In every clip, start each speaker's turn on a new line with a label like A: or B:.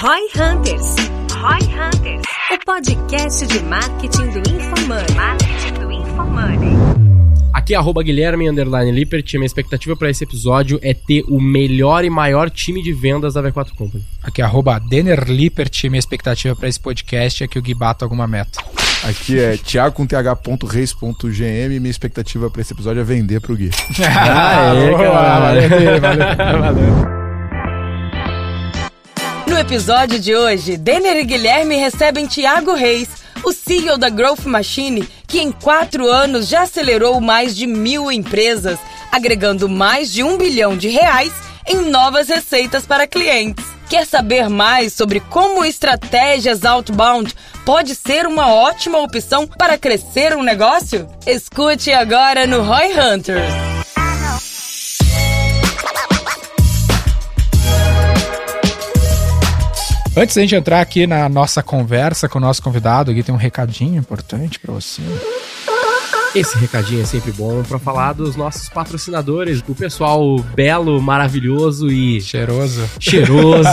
A: Roy Hunters. Roy Hunters. O podcast de marketing do InfoMoney. Marketing do InfoMoney.
B: Aqui é arroba Guilherme Underline Lippert. Minha expectativa para esse episódio é ter o melhor e maior time de vendas da V4 Company.
C: Aqui é arroba Denner Lippert. Minha expectativa para esse podcast é que o Gui bata alguma meta.
D: Aqui é thiago com th.reis.gm. Minha expectativa para esse episódio é vender pro Gui.
B: Ah, é, cara.
C: valeu, valeu.
B: Valeu.
E: No episódio de hoje, Denner e Guilherme recebem Thiago Reis, o CEO da Growth Machine, que em quatro anos já acelerou mais de mil empresas, agregando mais de um bilhão de reais em novas receitas para clientes. Quer saber mais sobre como estratégias outbound pode ser uma ótima opção para crescer um negócio? Escute agora no Roy Hunters.
C: Antes da gente entrar aqui na nossa conversa com o nosso convidado, aqui tem um recadinho importante para você.
B: Esse recadinho é sempre bom para falar dos nossos patrocinadores, o pessoal belo, maravilhoso e
C: Cheiroso.
B: cheiroso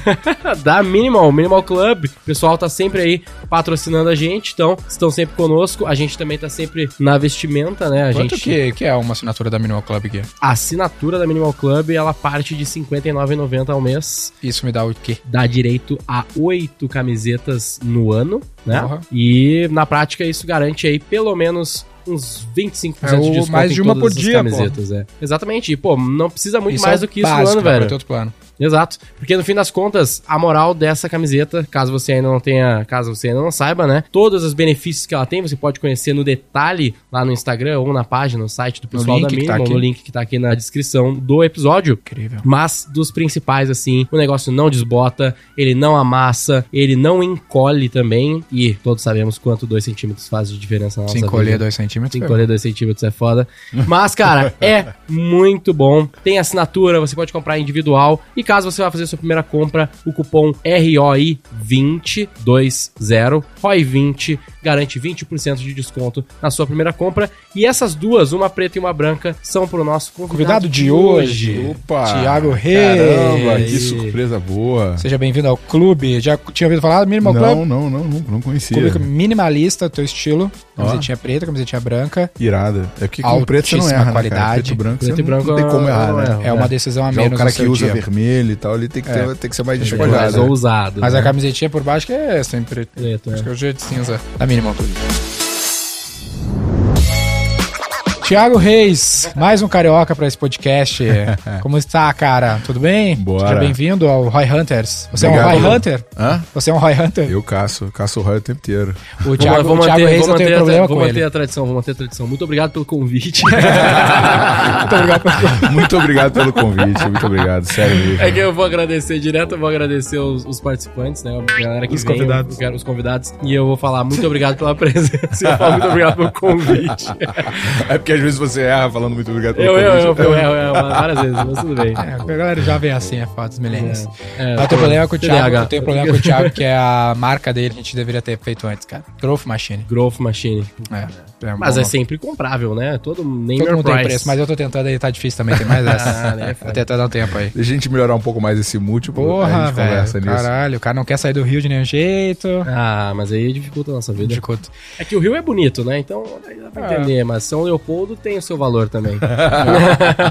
B: da Minimal, Minimal Club. O pessoal tá sempre aí patrocinando a gente, então estão sempre conosco. A gente também tá sempre na vestimenta, né? A
C: Quanto
B: gente
C: que, que é uma assinatura da Minimal Club aqui?
B: a assinatura da Minimal Club, ela parte de R$ 59,90 ao mês.
C: Isso me dá o quê?
B: Dá direito a oito camisetas no ano, né?
C: Porra.
B: E na prática isso garante aí pelo menos uns 25%
C: É
B: de desconto
C: mais de uma por dia,
B: camisetas, é. Exatamente. E, pô, não precisa muito
C: Isso
B: mais
C: é
B: do que isso no ano, velho.
C: outro plano.
B: Exato. Porque no fim das contas, a moral dessa camiseta, caso você ainda não tenha, caso você ainda não saiba, né? Todos os benefícios que ela tem, você pode conhecer no detalhe lá no Instagram ou na página, no site do pessoal da
C: tá
B: Minimal,
C: aqui.
B: no link que tá aqui na descrição do episódio.
C: Incrível.
B: Mas dos principais, assim, o negócio não desbota, ele não amassa, ele não encolhe também. E todos sabemos quanto 2 centímetros faz de diferença na nossa
C: Se encolher
B: vida.
C: 2 centímetros.
B: Se encolher 2 centímetros é foda. Mas, cara, é muito bom. Tem assinatura, você pode comprar individual. E caso você vá fazer sua primeira compra, o cupom ROI2020, ROI20, garante 20% de desconto na sua primeira compra. E essas duas, uma preta e uma branca, são pro nosso convidado,
C: Convidado de hoje,
D: Opa!
C: Thiago Reis.
D: Caramba, que surpresa boa.
C: Seja bem-vindo ao clube. Já tinha ouvido falar do Minimal
D: Não,
C: Club?
D: não, não, não, não conhecia.
C: Clube minimalista, teu estilo. Camisetinha preta, camisetinha branca.
D: Irada. É porque com preto você não erra, né,
C: qualidade.
D: cara? Preto e branco
B: Preto
D: você
B: e branco
D: não tem como errar,
B: não
D: né?
C: É uma decisão a
D: Já
C: menos
D: o cara que usa
C: dia.
D: vermelho e tal, ele tem que, ter, tem que ser mais
B: Mais
D: despojado. né?
B: ousado.
C: Mas
B: né?
C: a camisetinha por baixo que é sempre preto.
B: Preto,
C: Acho
B: é.
C: que é o jeito de cinza da Minimal Tiago Reis, mais um carioca para esse podcast. Como está, cara? Tudo bem?
D: Bora.
C: Seja bem-vindo ao Roy Hunters. Você é um
D: Obrigado.
C: Roy Hunter?
D: Hã?
C: Você é um Roy Hunter?
D: Eu caço, caço o raio o tempo inteiro.
C: O Thiago,
B: vou
C: o Thiago
B: manter,
C: Reis
B: vou
C: não tem problema
B: a, vou
C: com
B: manter
C: ele.
B: a tradição, vou manter a tradição. Muito obrigado pelo convite.
C: Muito obrigado por-
D: Muito obrigado pelo convite, muito obrigado, sério mesmo.
B: É que eu vou agradecer direto, eu vou agradecer os, os participantes, né? A galera que
C: Os
B: vem,
C: convidados.
B: eu os convidados. E eu vou falar muito obrigado pela presença. e eu falo muito obrigado pelo convite.
D: É porque às vezes você erra falando muito obrigado pelo
B: Eu, eu, eu, eu, eu, eu, várias vezes, mas tudo bem.
C: É, a galera já vem assim, é foda dos milênios.
B: É,
C: Mas eu tenho problema com o Thiago, eu tenho problema com o Thiago, que é a marca dele, a gente deveria ter feito antes, cara. Growth Machine.
B: Growth Machine.
C: É, é
B: Mas é sempre comprável, né? Todo name
C: Todo mundo tem
B: price.
C: preço, mas eu tô tentando aí, tá difícil também, tem mais essa.
B: Ah, né,
C: Vou tentar dar um tempo aí.
D: Deixa a gente melhorar um pouco mais esse múltiplo. a
C: Porra,
D: gente conversa
C: velho.
D: nisso.
C: Caralho, o cara não quer sair do Rio de nenhum jeito.
B: Ah, mas aí dificulta a nossa vida.
C: Dificulta.
B: É que o Rio é bonito, né? Então dá pra
C: É.
B: entender, mas São Leopoldo tem o seu valor também.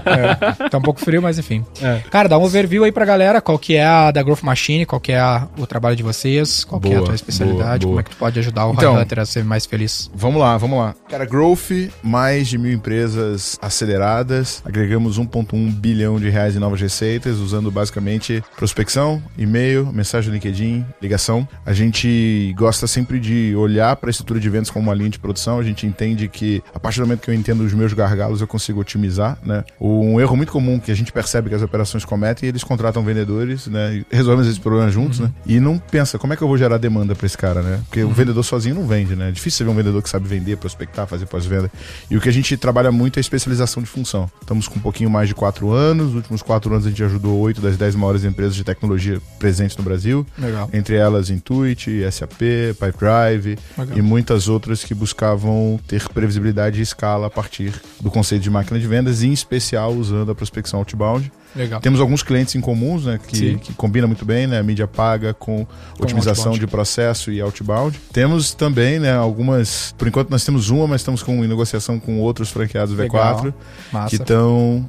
C: É, tá um pouco frio, mas enfim.
B: É.
C: Cara, dá um overview aí pra galera, qual que é a da Growth Machine, qual que é a- o trabalho de vocês, qual que é a
D: Boa,
C: tua especialidade,
D: boa, boa.
C: como é que tu pode ajudar o
D: Então-
C: Hunter a ser mais feliz.
D: Vamos lá, vamos lá. Cara, Growth, mais de mil empresas aceleradas. Agregamos 1,1 bilhão de reais em novas receitas, usando basicamente prospecção, e-mail, mensagem LinkedIn, ligação. A gente gosta sempre de olhar para a estrutura de vendas como uma linha de produção. A gente entende que, a partir do momento que eu entendo os meus gargalos, eu consigo otimizar, né? Um erro muito comum que a gente percebe que as operações cometem, eles contratam vendedores, né? E resolvem esses problemas juntos, né? E não pensa, como é que eu vou gerar demanda para esse cara, né? Porque o vendedor sozinho não vende, né? É difícil você ver um vendedor que sabe vender, prospectar, fazer pós-venda. E o que a gente trabalha muito é a especialização de função. Estamos com um pouquinho mais de quatro anos. Nos últimos quatro anos a gente ajudou oito das dez maiores empresas de tecnologia presentes no Brasil.
C: Legal.
D: Entre elas Intuit, SAP, Pipedrive
C: Legal.
D: e muitas outras que buscavam ter previsibilidade e escala a partir do conceito de máquina de vendas, em especial usando a prospecção outbound.
C: Legal.
D: Temos alguns clientes em comuns, né? Que, que combina muito bem, né? Mídia paga com otimização
C: outbound.
D: de processo e outbound. Temos também, né? Algumas. Por enquanto nós temos uma, mas estamos com, em negociação com outros franqueados V4
C: Legal. Massa.
D: que estão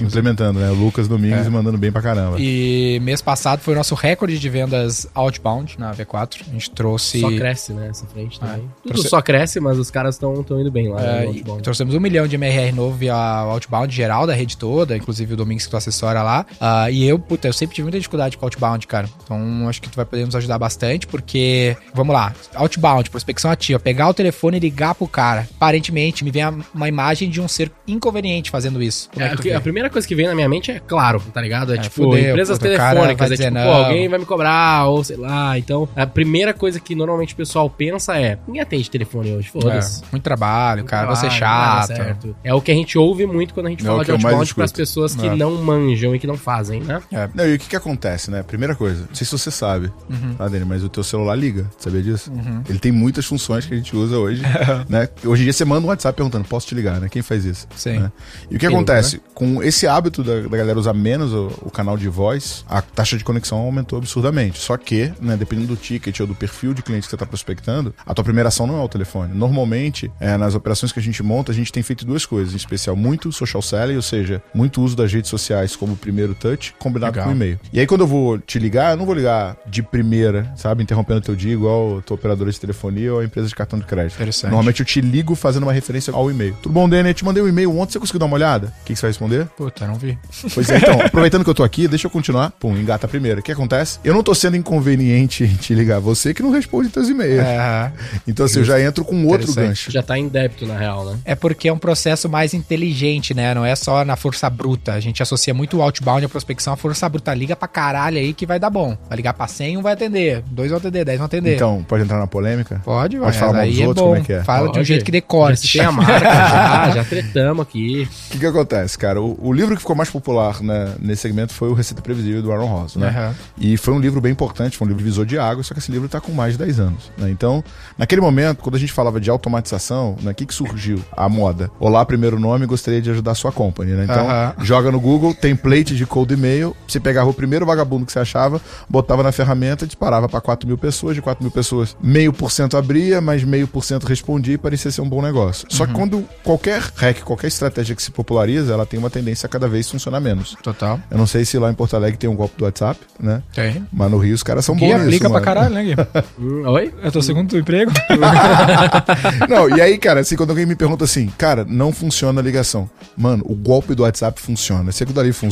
D: implementando, né? O Lucas Domingos
C: É.
D: e mandando bem pra caramba.
C: E mês passado foi o nosso recorde de vendas outbound na V4. A gente trouxe.
B: Só cresce, né, essa frente também. Tudo
C: Trouxe-
B: só cresce, mas os caras estão indo bem lá.
C: É,
B: né, no outbound.
C: trouxemos um milhão de MRR novo via outbound geral da rede toda, inclusive o Domingos que tu assessora lá. Ah, e eu, puta, eu sempre tive muita dificuldade com outbound, cara. Então acho que tu vai poder nos ajudar bastante, porque, vamos lá, outbound, prospecção ativa, pegar o telefone e ligar pro cara. Aparentemente, me vem uma imagem de um ser inconveniente fazendo isso. Como é,
B: É,
C: que
B: a primeira coisa que vem na minha mente é claro, tá ligado? É,
C: É,
B: tipo,
C: fudeu,
B: empresas
C: cara
B: telefônicas, é tipo,
C: não.
B: pô, alguém vai me cobrar, ou sei lá. Então, a primeira coisa que normalmente o pessoal pensa é: ninguém atende telefone hoje, foda-se.
C: É, muito trabalho, cara, você é
B: Trabalho, nada
C: chato.
B: certo. É o que a gente ouve muito quando a gente
D: É
B: fala de outbound para as
D: escuto.
B: pessoas que
C: É.
B: não manjam e que não fazem, né?
D: Não, e o que que acontece, né? Primeira coisa, não sei se você sabe,
C: Uhum.
D: tá, Dani, mas o teu celular liga, sabia disso? Ele tem muitas funções que a gente usa hoje, né? Hoje em dia você manda um WhatsApp perguntando, posso te ligar, né? Quem faz isso?
C: Sim.
D: né? E o que acontece? Com esse hábito da, da galera usar menos o, o canal de voz, a taxa de conexão aumentou absurdamente. Só que, né, dependendo do ticket ou do perfil de cliente que você está prospectando, a tua primeira ação não é o telefone. Normalmente, é, nas operações que a gente monta, a gente tem feito duas coisas, em especial muito social selling, ou seja, muito uso das redes sociais como primeiro touch, combinado
C: Legal.
D: com o e-mail. E aí, quando eu vou te ligar, eu não vou ligar de primeira, sabe? Interrompendo teu dia, igual a tua operadora de telefonia ou a empresa de cartão de crédito.
C: Interessante.
D: Normalmente eu te ligo fazendo uma referência ao e-mail. Tudo bom, Dani? Eu te mandei um e-mail ontem, você conseguiu dar uma olhada? O que, que você vai responder?
C: Puta, não vi.
D: Pois é, então, aproveitando que eu tô aqui, deixa eu continuar. Pum, engata a primeira. O que acontece? Eu não tô sendo inconveniente em te ligar, você que não responde teus e-mails.
C: É,
D: Então, assim, eu já entro com outro gancho.
B: Já tá em débito, na real, né?
C: É porque é um processo mais inteligente, né? Não é só na força bruta. A gente associa muito o outbound à prospecção à força bruta. Liga pra caralho aí que vai dar bom. Vai ligar pra 100, um vai atender. Dois vão atender, dez vão atender.
D: Então, pode entrar na polêmica?
C: Pode, vai.
D: Pode falar mal dos
C: é
D: outros,
C: bom.
D: como é que é?
C: Fala de um jeito que decore.
B: Já tem a marca, já, já tretamos aqui.
D: O que, que acontece, cara? O, o livro que ficou mais popular né, nesse segmento foi o Receita Previsível do Aaron Ross, né?
C: Aham.
D: E foi um livro bem importante, foi um livro divisor de água, só que esse livro tá com mais de 10 anos. Né? Então, naquele momento, quando a gente falava de automatização, né, o que, que surgiu? A moda. Olá, primeiro nome, gostaria de ajudar a sua company, né? Então,
C: Aham.
D: joga no Google, template de cold e-mail, você pegava o primeiro vagabundo que você achava, botava na ferramenta, disparava para 4 mil pessoas, de 4 mil pessoas, meio por cento abria, mas meio por cento respondia e parecia ser um bom negócio. Só que quando qualquer hack, qualquer estratégia que se populariza, ela tem uma tendência a cada vez funcionar menos.
C: Total.
D: Eu não sei se lá em Porto Alegre tem um golpe do WhatsApp, né?
C: Tem.
D: Mas no Rio os caras são
C: Gui
D: bons
C: aplica
D: nisso,
C: pra
D: mano.
C: caralho, né, Gui?
B: Oi?
C: É teu segundo emprego?
D: Não, e aí, cara, assim, quando alguém me pergunta assim, cara, não funciona a ligação. Mano, o golpe do WhatsApp funciona. Se aquilo dali funciona,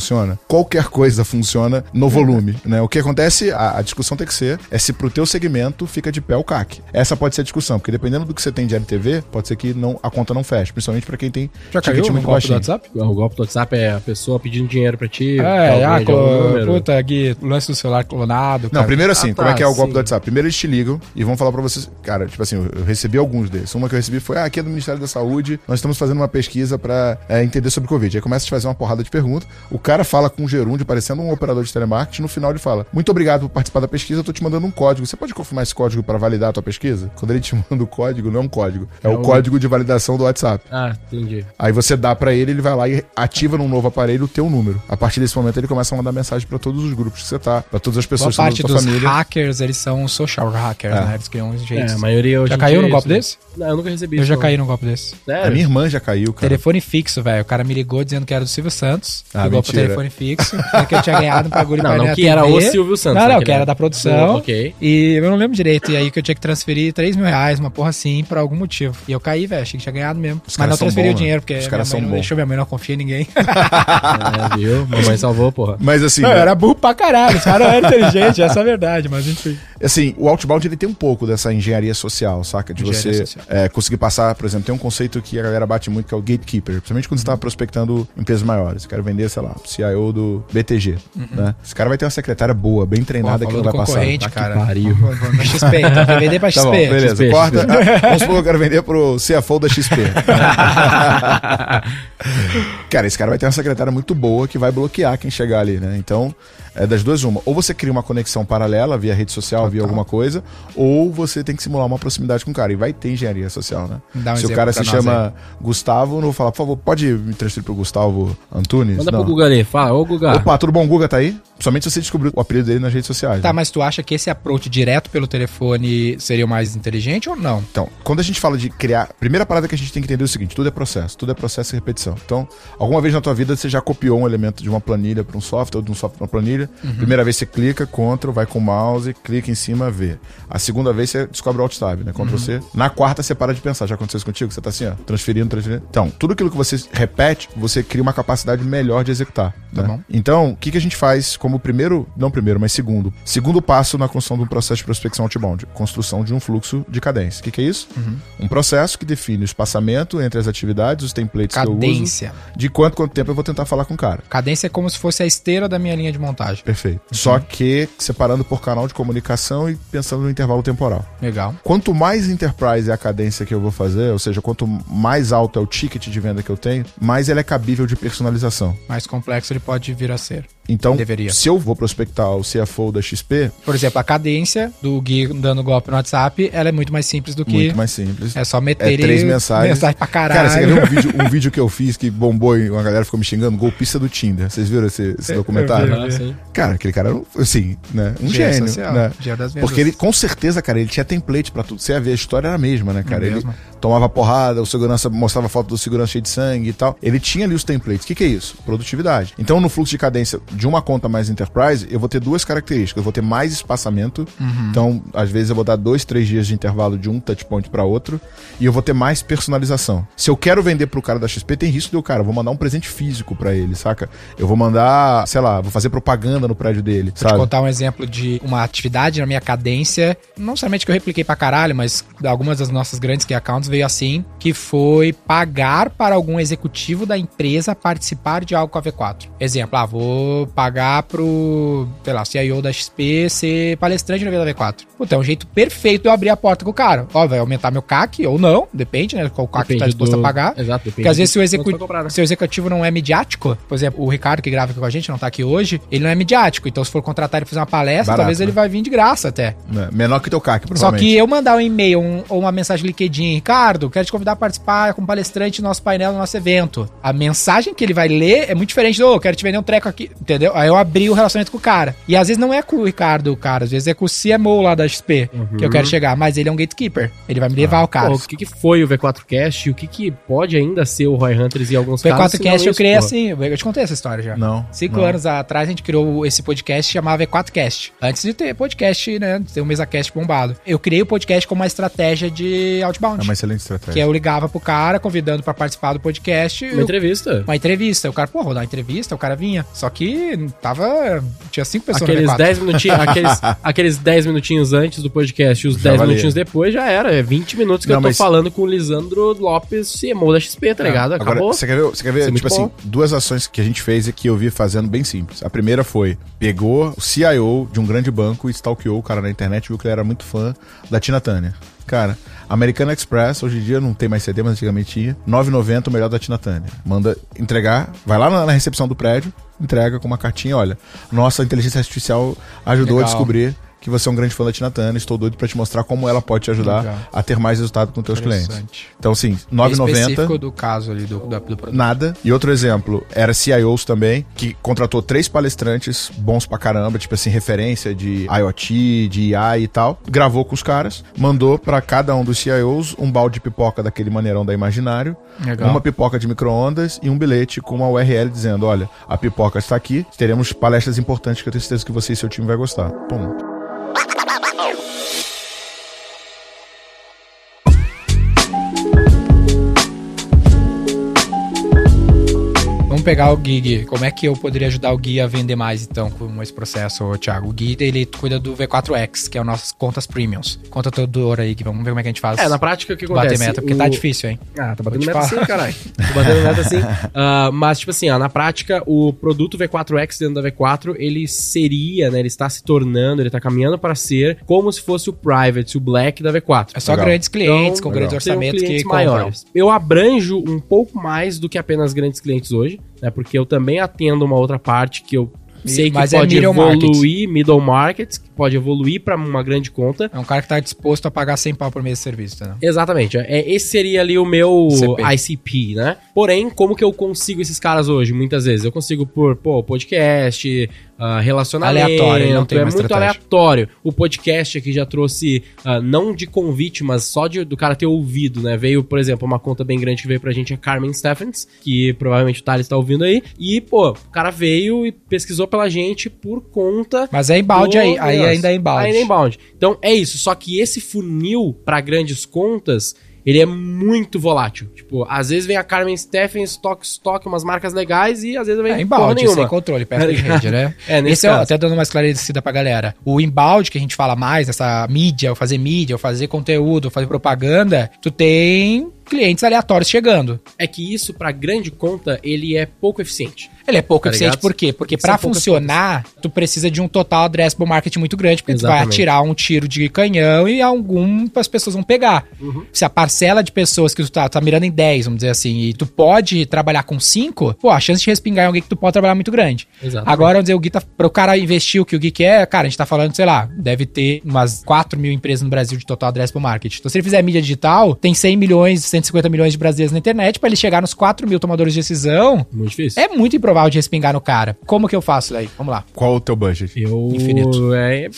D: qualquer coisa funciona no volume, né? O que acontece, a, a discussão tem que ser, é se pro teu segmento fica de pé o CAC. Essa pode ser a discussão, porque dependendo do que você tem de LTV, pode ser que não, a conta não feche, principalmente pra quem tem
C: Já caiu
D: ticket
C: no
D: muito baixinho.
C: WhatsApp?
B: O golpe do WhatsApp é a pessoa pedindo dinheiro pra ti.
C: É, ah,
B: número.
C: puta, Gui, o lance do celular clonado.
D: Não,
C: cara.
D: primeiro assim,
B: Ah,
D: como é
B: tá,
D: que é o golpe
B: sim.
D: do WhatsApp? Primeiro eles te ligam e vão falar pra vocês, cara, tipo assim, eu recebi alguns desses. Uma que eu recebi foi, ah, aqui é do Ministério da Saúde, nós estamos fazendo uma pesquisa pra é, entender sobre Covid. Aí começa a te fazer uma porrada de perguntas, o cara fala com um gerúndio, parecendo um operador de telemarketing, no final ele fala, muito obrigado por participar da pesquisa, eu tô te mandando um código. Você pode confirmar esse código pra validar a tua pesquisa? Quando ele te manda o código, não é um código, é, o
B: um-
D: código de validação do WhatsApp.
B: Ah, entendi.
D: Aí você dá pra ele, ele vai lá e ativa num novo aparelho o teu número. A partir desse momento ele começa a mandar mensagem pra todos os grupos que você tá, pra todas as
C: Boa
D: pessoas
C: parte
D: da tua
C: dos hackers, eles são social hackers,
D: É.
C: né? Eles criam uns
B: É,
C: jeitos.
B: a maioria hoje
C: Já caiu num
B: é
C: golpe
B: né?
C: desse?
B: Não, eu nunca recebi
C: Eu
B: isso.
C: já
B: não.
C: caí num golpe desse.
B: Sério?
D: A minha irmã já caiu, cara.
C: Telefone fixo, velho. O cara me ligou dizendo que era do Silvio Santos.
D: Ah,
C: ligou
D: mentira.
C: Telefone fixo. dizendo que eu tinha ganhado um bagulho
B: Não,
C: pra
B: não
C: minha
B: que era o Silvio Santos.
C: Não,
B: né,
C: não,
B: que
C: que era da produção.
B: Ok.
C: E eu não lembro direito. E aí que eu tinha que transferir 3 mil reais, uma porra assim, por algum motivo. E eu caí, velho. Achei que tinha ganhado mesmo.
D: Os
C: Mas não transferi
D: bons,
C: o dinheiro,
D: né?
C: porque
D: Os
C: minha
D: caras
C: mãe
D: são
C: não
D: bons.
C: deixou, minha mãe não confia em ninguém.
B: É, viu? Mamãe salvou, porra.
D: Mas assim,
C: não, eu
D: né,
C: era burro pra caralho. Os caras eram inteligentes, essa é a verdade, mas enfim.
D: assim, o outbound ele tem um pouco dessa engenharia social, saca? De
C: Engenharia
D: você é, conseguir passar, por exemplo, tem um conceito que a galera bate muito que é o gatekeeper, principalmente quando você tá prospectando empresas maiores. Eu quero vender, sei lá, CIO do BTG, né? Esse cara vai ter uma secretária boa, bem treinada
C: Pô,
D: que não vai passar.
C: concorrente,
B: Tá que
C: cara.
B: pariu.
C: Vou- XP, então vai vender pra
D: Tá
C: XP.
D: bom, beleza.
B: XP,
D: corta. Ah, vamos supor que eu quero vender pro CFO da XP. cara, esse cara vai ter uma secretária muito boa que vai bloquear quem chegar ali, né? Então, É das duas uma. Ou você cria uma conexão paralela via rede social, via alguma coisa, ou você tem que simular uma proximidade com o cara. E vai ter engenharia social, né?
C: Dá um
D: Se o cara se chama Gustavo, eu não vou falar, por favor, pode me transferir pro Gustavo Antunes?
B: Manda
D: não.
B: pro Guga ali, fala, ô Guga.
D: Opa, tudo bom? Guga tá aí? Somente se você descobriu o apelido dele nas redes sociais.
C: Tá,
D: né?
C: mas tu acha que esse approach direto pelo telefone seria o mais inteligente ou não?
D: Então, quando a gente fala de criar. Primeira parada que a gente tem que entender é o seguinte: tudo é processo, tudo é processo e repetição. Então, alguma vez na tua vida você já copiou um elemento de uma planilha para um software, ou de um software para uma planilha. Primeira vez você clica, Ctrl, vai com o mouse, clica em cima, vê. A segunda vez você descobre o Alt Tab, né? Ctrl C. Na quarta você para de pensar. Já aconteceu isso contigo? Você tá assim, ó, transferindo, transferindo. Então, tudo aquilo que você repete, você cria uma capacidade melhor de executar.
C: Tá
D: né?
C: bom.
D: Então, o que, que a gente faz como primeiro, não primeiro, mas segundo, segundo passo na construção de um processo de prospecção outbound? Construção de um fluxo de cadência. O que, que é isso? Um processo que define o espaçamento entre as atividades, os templates que eu uso,
C: Cadência.
D: de quanto quanto tempo eu vou tentar falar com o cara.
C: Cadência é como se fosse a esteira da minha linha de montagem.
D: Perfeito. Só que separando por canal de comunicação e pensando no intervalo temporal.
C: Legal.
D: Quanto mais enterprise é a cadência que eu vou fazer, ou seja, quanto mais alto é o ticket de venda que eu tenho, mais ele é cabível de personalização.
C: Mais complexo ele pode vir a ser.
D: Então,
C: Deveria.
D: se eu vou prospectar o CFO da XP,
C: Por exemplo, a cadência do Gui dando golpe no WhatsApp, ela é muito mais simples do que.
D: muito mais simples.
C: É só meter
D: É três mensagens.
C: mensagem pra caralho.
D: Cara, você quer ver um vídeo, um vídeo que eu fiz que bombou e uma galera ficou me xingando? Golpista do Tinder. Vocês viram esse, esse documentário?
B: Ah, sim.
D: Cara, aquele cara era, um- assim, né? Um
C: Gênio
D: gênio.
C: social,
D: né?
C: gênio das vendas.
D: Porque ele, com certeza, cara, ele tinha template pra tudo. Você ia ver, a história era a mesma, né, cara?
C: É
D: ele
C: mesmo.
D: Tomava porrada, o segurança mostrava foto do segurança cheio de sangue e tal. Ele tinha ali os templates. O que, que é isso? Produtividade. Então, no fluxo de cadência de uma conta mais enterprise, eu vou ter duas características. Eu vou ter mais espaçamento.
C: Uhum.
D: Então, às vezes, eu vou dar dois, três dias de intervalo de um touchpoint pra outro. E eu vou ter mais personalização. Se eu quero vender pro cara da XP, tem risco de eu, cara, eu vou mandar um presente físico pra ele, saca? Eu vou mandar, sei lá, vou fazer propaganda no prédio dele,
C: Vou te
D: sabe?
C: contar um exemplo de uma atividade na minha cadência, não somente que eu repliquei pra caralho, mas algumas das nossas grandes key accounts veio assim, que foi pagar para algum executivo da empresa participar de algo com a V4. Exemplo, ah, vou pagar pro, sei lá, CIO da XP ser palestrante no evento da V4. Puta, é um jeito perfeito de eu abrir a porta com o cara. Ó, vai aumentar meu CAC ou não, depende, né, qual CAC tu tá disposto
B: do-
C: a pagar.
B: Exato, depende
C: Porque às vezes se o, execu...
B: né?
C: se o executivo não é midiático, por exemplo, o Ricardo que grava aqui com a gente, não tá aqui hoje, ele não é midiático. Então, se for contratar ele pra fazer uma palestra,
D: Barato,
C: talvez
D: né?
C: ele vai vir de graça até.
D: Né? Menor que teu CAC,
C: Só
D: provavelmente.
C: que eu mandar um e-mail um- ou uma mensagem LinkedIn, Ricardo, quero te convidar a participar como palestrante no nosso painel, no nosso evento. A mensagem que ele vai ler é muito diferente do, "Ô, quero te vender um treco aqui, entendeu? Aí eu abri o relacionamento com o cara. E às vezes não é com o Ricardo, o cara, às vezes é com o CMO lá da XP que eu quero chegar, mas ele é um gatekeeper. Ele vai me levar ao cara.
B: Pô, o que, que foi o V4Cast e o que, que pode ainda ser o Roy Hunters em alguns
C: O
B: casos? se não
C: V4Cast eu criei assim, eu te contei essa história já.
D: Não.
C: Cinco
D: não.
C: anos atrás a gente criou esse podcast chamava V4Cast. Antes de ter podcast, né? De ter um MesaCast bombado. Eu criei o podcast como uma estratégia de outbound.
D: É uma excelente estratégia.
C: Que eu ligava pro cara, convidando pra participar do podcast.
B: Uma
C: eu-
B: entrevista.
C: uma entrevista. O cara, pô, vou dar uma entrevista, o cara vinha. Só que tava. Tinha cinco pessoas
B: Aqueles
C: no V4.
B: 10 minutinhos, aqueles, aqueles 10 minutinhos antes do podcast e os
D: Já
B: 10
D: valia.
B: minutinhos depois já era. É 20 minutos que
D: Não,
B: eu tô
D: mas-
B: falando com o Lisandro Lopes, CMO da XP, tá ligado?
D: Agora,
B: Acabou.
D: você quer ver, você quer ver
B: é
D: tipo
B: muito
D: assim,
B: bom.
D: duas ações que a gente fez e que eu vi fazendo bem simples. A primeira foi, pegou o CIO de um grande banco e stalkeou o cara na internet, viu que ele era muito fã da Tina Turner. Cara, American Express, hoje em dia não tem mais CD, mas antigamente tinha. 9,90 o melhor da Tina Turner. Manda entregar, vai lá na, na recepção do prédio, entrega com uma cartinha, olha, nossa inteligência artificial ajudou a
C: Legal.
D: descobrir que você é um grande fã da Tina Turner, estou doido pra te mostrar como ela pode te ajudar
C: Legal.
D: a ter mais resultado com teus clientes. Então, assim,
C: É
D: 9,90
C: específico do caso ali do, do, do produto.
D: nada. E outro exemplo era CIOs também, que contratou três palestrantes bons pra caramba, tipo assim, referência de IoT, de IA e tal. Gravou com os caras, mandou pra cada um dos CIOs um balde de pipoca daquele maneirão da Imaginário,
C: Legal.
D: uma pipoca de micro-ondas e um bilhete com uma URL dizendo: olha, a pipoca está aqui, teremos palestras importantes que eu tenho certeza que você e seu time vai gostar. Pum.
C: Oh. Pegar o Gui, Gui. Como é que eu poderia ajudar o Gui a vender mais, então, com esse processo, Thiago? O Gui, ele cuida do V4X, que é o nossas contas premiums. Conta todo hora aí, Gui. Vamos ver como é que a gente faz.
B: É, na prática, o que
C: bater
B: acontece?
C: meta, porque
B: O-
C: tá difícil, hein?
B: Ah, tá batendo
C: te
B: meta sim, caralho. Tô batendo meta sim. Ah, mas, tipo assim, ó, na prática, o produto V4X dentro da V4, ele seria, né? Ele está se tornando, ele tá caminhando para ser como se fosse o Private, o Black da V4.
C: É só
D: Legal.
C: grandes clientes,
B: Então,
C: com grandes
B: Seriam
C: orçamentos que compram.
B: maiores. Eu abranjo um pouco mais do que apenas grandes clientes hoje, né? Porque eu também atendo uma outra parte que eu sei que
C: Mas é
B: pode
C: middle
B: evoluir middle market, que pode evoluir pra uma grande conta.
C: É um cara que tá disposto a pagar 100 pau por mês de serviço, né?
B: Exatamente. É, esse seria ali o meu
C: CP.
B: ICP, né? Porém, como que eu consigo esses caras hoje? Muitas vezes eu consigo por, pô, podcast, ah, relacionamento.
C: Aleatório, não tem
B: é muito
C: estratégia.
B: aleatório. O podcast aqui já trouxe, ah, não de convite, mas só de, do cara ter ouvido, né? Veio, por exemplo, uma conta bem grande que veio pra gente é Carmen Stephens, que provavelmente o Thales tá ouvindo aí. E, pô, o cara veio e pesquisou pela gente por conta
C: Mas é inbound
B: do
C: aí, aí ainda é inbound.
B: Ainda é inbound. Então é isso. Só que esse funil pra grandes contas, ele é muito volátil. Tipo, às vezes vem a Carmen Steffen, Stock Stock, umas marcas legais e às vezes vem
C: É
B: nenhuma.
C: sem controle, perto de rede, né?
B: É, nesse
C: Esse é,
B: caso.
C: até dando uma esclarecida pra galera. O inbound, que a gente fala mais, essa mídia, ou fazer mídia, ou fazer conteúdo, ou fazer propaganda, tu tem clientes aleatórios chegando.
B: É que isso pra grande conta, ele é pouco eficiente.
C: Ele é pouco
B: Tá
C: eficiente
B: ligado?
C: por quê? Porque
B: poucas
C: funcionar, tu precisa de um total addressable market muito grande, porque tu vai
B: Exatamente.
C: atirar um tiro de canhão e algum as pessoas vão pegar.
B: Uhum.
C: Se a parcela de pessoas que tu tá, tá mirando em 10, vamos dizer assim, e tu pode trabalhar com 5, pô, a chance de respingar em alguém que tu pode trabalhar é muito grande.
B: Exatamente.
C: Agora, vamos dizer, o Gui tá, pro cara investir o que o Gui quer, cara, a gente tá falando, sei lá, deve ter umas 4 mil empresas no Brasil de total addressable market. Então, se ele fizer mídia digital, tem 100 milhões, 150 milhões de brasileiros na internet, pra ele chegar nos 4 mil tomadores de decisão,
B: Muito difícil.
C: é muito improvável de respingar no cara. Como que eu faço daí? Vamos lá.
D: Qual o teu budget?
B: Eu...
C: Infinito.
B: É, é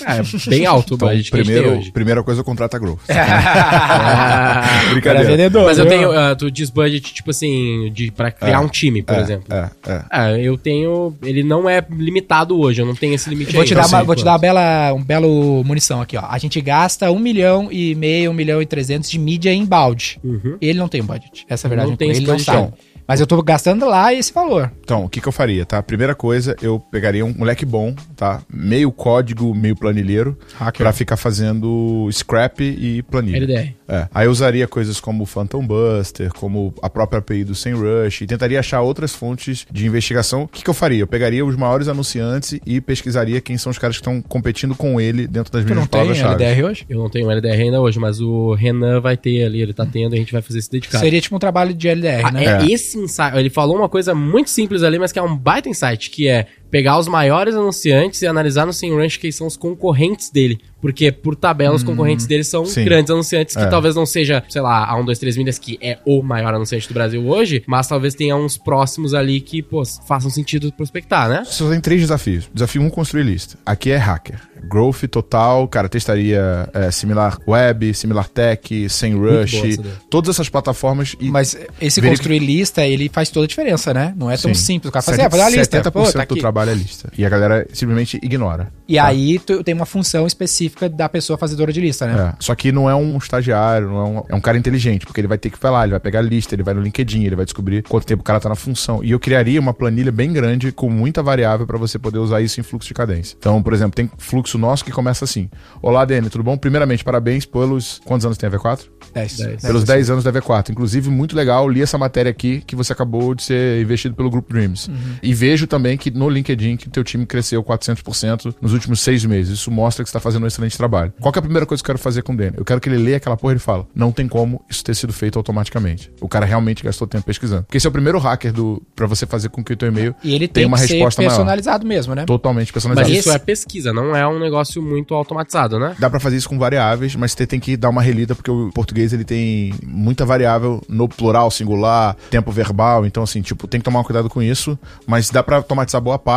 B: bem alto o
D: Então,
B: budget
D: primeiro, primeira coisa, contrata growth.
B: Ah,
D: Brincadeira.
C: vendedor.
B: Mas eu tenho, ah, tu diz budget, tipo assim, de, pra criar
D: É,
B: um time, por
D: é,
B: exemplo.
D: É, é.
B: Ah, eu tenho. Ele não é limitado hoje, eu não tenho esse limite
C: Vou
B: aí.
C: te, dar
B: Então,
C: uma, vou te dar uma bela, um belo munição aqui, ó. A gente gasta um milhão e meio, um milhão e trezentos de mídia inbound.
B: Uhum.
C: Ele não tem budget. Essa é a verdade.
B: Não tem
C: ele não sabe. Mas eu tô gastando lá esse valor.
D: Então, o que, que eu faria, tá? Primeira coisa, eu pegaria um moleque bom, tá? Meio código, meio planilheiro,
C: Hacker.
D: pra ficar fazendo scrap e planilha.
B: LDR.
D: É. Aí eu usaria coisas como o Phantom Buster, como a própria API do SEMrush, e tentaria achar outras fontes de investigação. O que, que eu faria? Eu pegaria os maiores anunciantes e pesquisaria quem são os caras que estão competindo com ele dentro das
C: Tu
D: minhas
C: não tem
D: palavras-chave.
C: LDR hoje?
B: Eu não tenho LDR ainda hoje, mas o Renan vai ter ali, ele tá tendo e a gente vai fazer esse dedicado.
C: Seria tipo um trabalho de LDR,
B: Ah,
C: né?
B: é,
D: É.
B: esse insight. Ele falou uma coisa muito simples ali, mas que é um baita insight, que é pegar os maiores anunciantes e analisar no SEMrush quem são os concorrentes dele. Porque, por tabela, os concorrentes dele são
D: sim.
B: grandes anunciantes que
D: É.
B: talvez não seja, sei lá, a 1, 2, 3 milhas, que é o maior anunciante do Brasil hoje, mas talvez tenha uns próximos ali que, pô, façam sentido prospectar, né?
D: Só tem três desafios. Desafio 1, um, construir lista. Aqui é hacker. Growth total, cara, testaria é, similar web, similar tech,
B: essa ideia.
D: todas essas plataformas e
C: Mas esse
D: Verific-
C: construir lista, ele faz toda a diferença, né? Não é tão
D: Sim.
C: simples. O cara fala assim, ah, fazer uma lista.
D: 70%
C: Pô, tá
D: do
C: aqui.
D: É lista. E a galera simplesmente ignora.
C: E aí tu tem uma função específica da pessoa fazedora de lista, né?
D: É. Só que não é um estagiário, não é um, é um cara inteligente, porque ele vai ter que falar, ele vai pegar a lista, ele vai no LinkedIn, ele vai descobrir quanto tempo o cara tá na função. E eu criaria uma planilha bem grande com muita variável para você poder usar isso em fluxo de cadência. Então, por exemplo, tem fluxo nosso que começa assim: Olá, Dani, tudo bom? Primeiramente, parabéns pelos. Quantos anos tem a V4?
C: 10.
B: Dez.
D: Pelos 10 anos da V4. Inclusive, muito legal, li essa matéria aqui que você acabou de ser investido pelo Group Dreams. E vejo também que no LinkedIn que teu time cresceu 400% nos últimos seis meses. Isso mostra que você está fazendo um excelente trabalho. Qual que é a primeira coisa que eu quero fazer com o Danny? Eu quero que ele leia aquela porra e ele fala, não tem como isso ter sido feito automaticamente. O cara realmente gastou tempo pesquisando. Porque esse é o primeiro hacker do para você fazer com que o teu e-mail
C: E ele
D: tenha
C: tem
D: uma
C: que ser
D: resposta maior.
C: personalizado mesmo, né?
D: Totalmente
B: Mas
D: personalizado.
B: isso
C: esse-
B: é pesquisa, não é um negócio muito automatizado, né?
D: Dá pra fazer isso com variáveis, mas você tem que dar uma relida porque o português ele tem muita variável no plural, singular, tempo verbal, então assim, tipo, tem que tomar cuidado com isso, mas dá pra automatizar boa parte.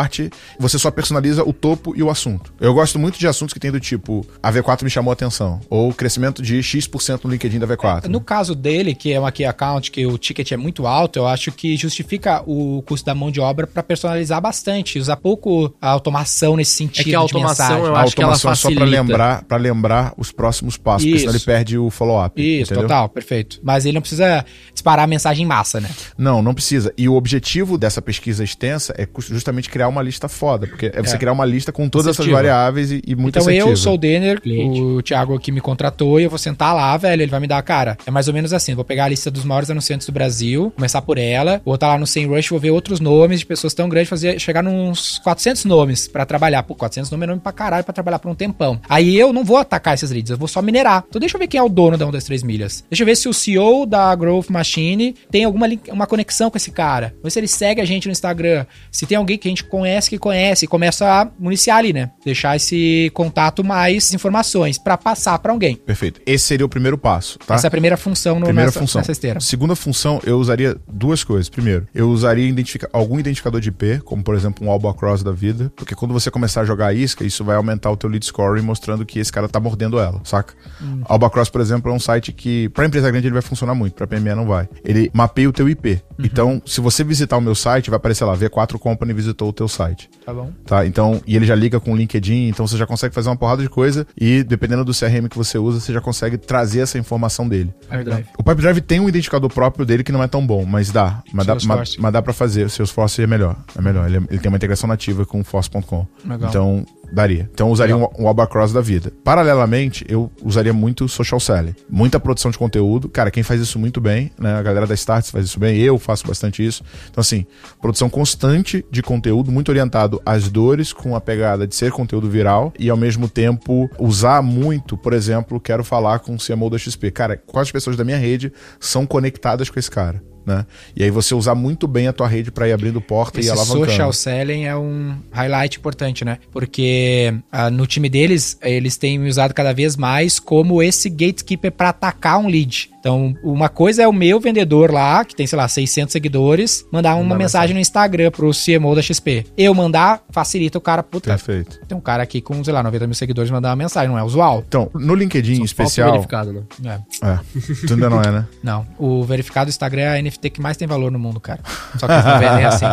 D: Você só personaliza o topo e o assunto. Eu gosto muito de assuntos que tem do tipo, a V4 me chamou a atenção, ou crescimento de X% no LinkedIn da V4.
C: No caso dele, que é uma key account, que o ticket é muito alto, eu acho que justifica o custo da mão de obra para personalizar bastante, usar pouco a automação nesse sentido
B: É que a
C: de
B: automação,
C: mensagem.
B: eu
D: a
B: acho que ela
D: automação é só pra
B: facilita.
D: lembrar, pra lembrar os próximos passos, porque senão
C: Isso.
D: ele perde o follow-up.
C: Isso,
D: entendeu?
C: total, perfeito. Mas ele não precisa disparar a mensagem em massa, né?
D: Não, não precisa. E o objetivo dessa pesquisa extensa é justamente criar uma lista foda, porque é você
C: É.
D: criar uma lista com todas essas
B: Assertiva.
D: variáveis e, e muito
C: então
D: assertiva.
C: eu sou o Denner,
B: Cliente.
C: o Thiago aqui me contratou e eu vou sentar lá, velho, ele vai me dar, cara, é mais ou menos assim, vou pegar a lista dos maiores anunciantes do Brasil, começar por ela, vou estar lá no SEMrush, vou ver outros nomes de pessoas tão grandes, fazer, chegar nos 400 nomes pra trabalhar. Pô, 400 nomes é nome pra caralho pra trabalhar por um tempão. Aí eu não vou atacar esses leads, eu vou só minerar. Então deixa eu ver quem é o dono da 1 das 3 milhas. Deixa eu ver se o CEO da Growth Machine tem alguma uma conexão com esse cara. Vê se ele segue a gente no Instagram. Se tem alguém que a gente conhece, que conhece, e começa a municiar ali, né? Deixar esse contato mais informações pra passar pra alguém.
D: Perfeito. Esse seria o primeiro passo, tá?
C: Essa é a primeira função no,
D: Primeira
C: nessa,
D: função.
C: nessa esteira.
D: Segunda função, eu usaria duas coisas. Primeiro, eu usaria identifica- algum identificador de IP, como por exemplo um Albacross da vida, porque quando você começar a jogar isca, isso vai aumentar o teu lead score mostrando que esse cara tá mordendo ela, saca?
C: Hum.
D: Albacross, por exemplo, é um site que pra empresa grande ele vai funcionar muito, pra PME não vai. Ele mapeia o teu IP.
C: Uhum.
D: Então, se você visitar o meu site, vai aparecer lá, V4 Company visitou o teu site.
C: Tá bom?
D: Tá, então, e ele já liga com o LinkedIn, então você já consegue fazer uma porrada de coisa e dependendo do CRM que você usa, você já consegue trazer essa informação dele.
C: Drive.
D: O Pipe Drive tem um identificador próprio dele que não é tão bom, mas dá. Mas dá, mas, mas dá pra fazer. O Salesforce é melhor. É melhor. Ele, ele tem uma integração nativa com o Force.com. Então, daria. Então, eu usaria um, um Albacross da vida. Paralelamente, eu usaria muito social selling. Muita produção de conteúdo. Cara, quem faz isso muito bem, né? A galera da Starts faz isso bem. Eu faço bastante isso. Então, assim, produção constante de conteúdo, muito orientado às dores, com a pegada de ser conteúdo viral e, ao mesmo tempo, usar muito, por exemplo, quero falar com o CMO da XP. Cara, quais pessoas da minha rede são conectadas com esse cara? Né? E aí você usar muito bem a tua rede para ir abrindo porta e
C: Esse
D: alavancando.
C: social selling é um highlight importante, né? Porque ah, no time deles, eles têm me usado cada vez mais como esse gatekeeper para atacar um lead. Então, uma coisa é o meu vendedor lá, que tem, sei lá, 600 seguidores, mandar uma
D: Mandar
C: mensagem no Instagram pro CMO da XP. Eu mandar, facilita o cara, puta,
D: Perfeito.
C: tem um cara aqui com, sei lá, 90 mil seguidores mandar uma mensagem, não é usual.
D: Então, no LinkedIn
B: Falta
D: especial.
B: verificado, né?
C: É,
D: É, tu ainda não é, né?
C: não. O verificado do Instagram é a NFT que mais tem valor no mundo, cara. Só que eles não vendem assim.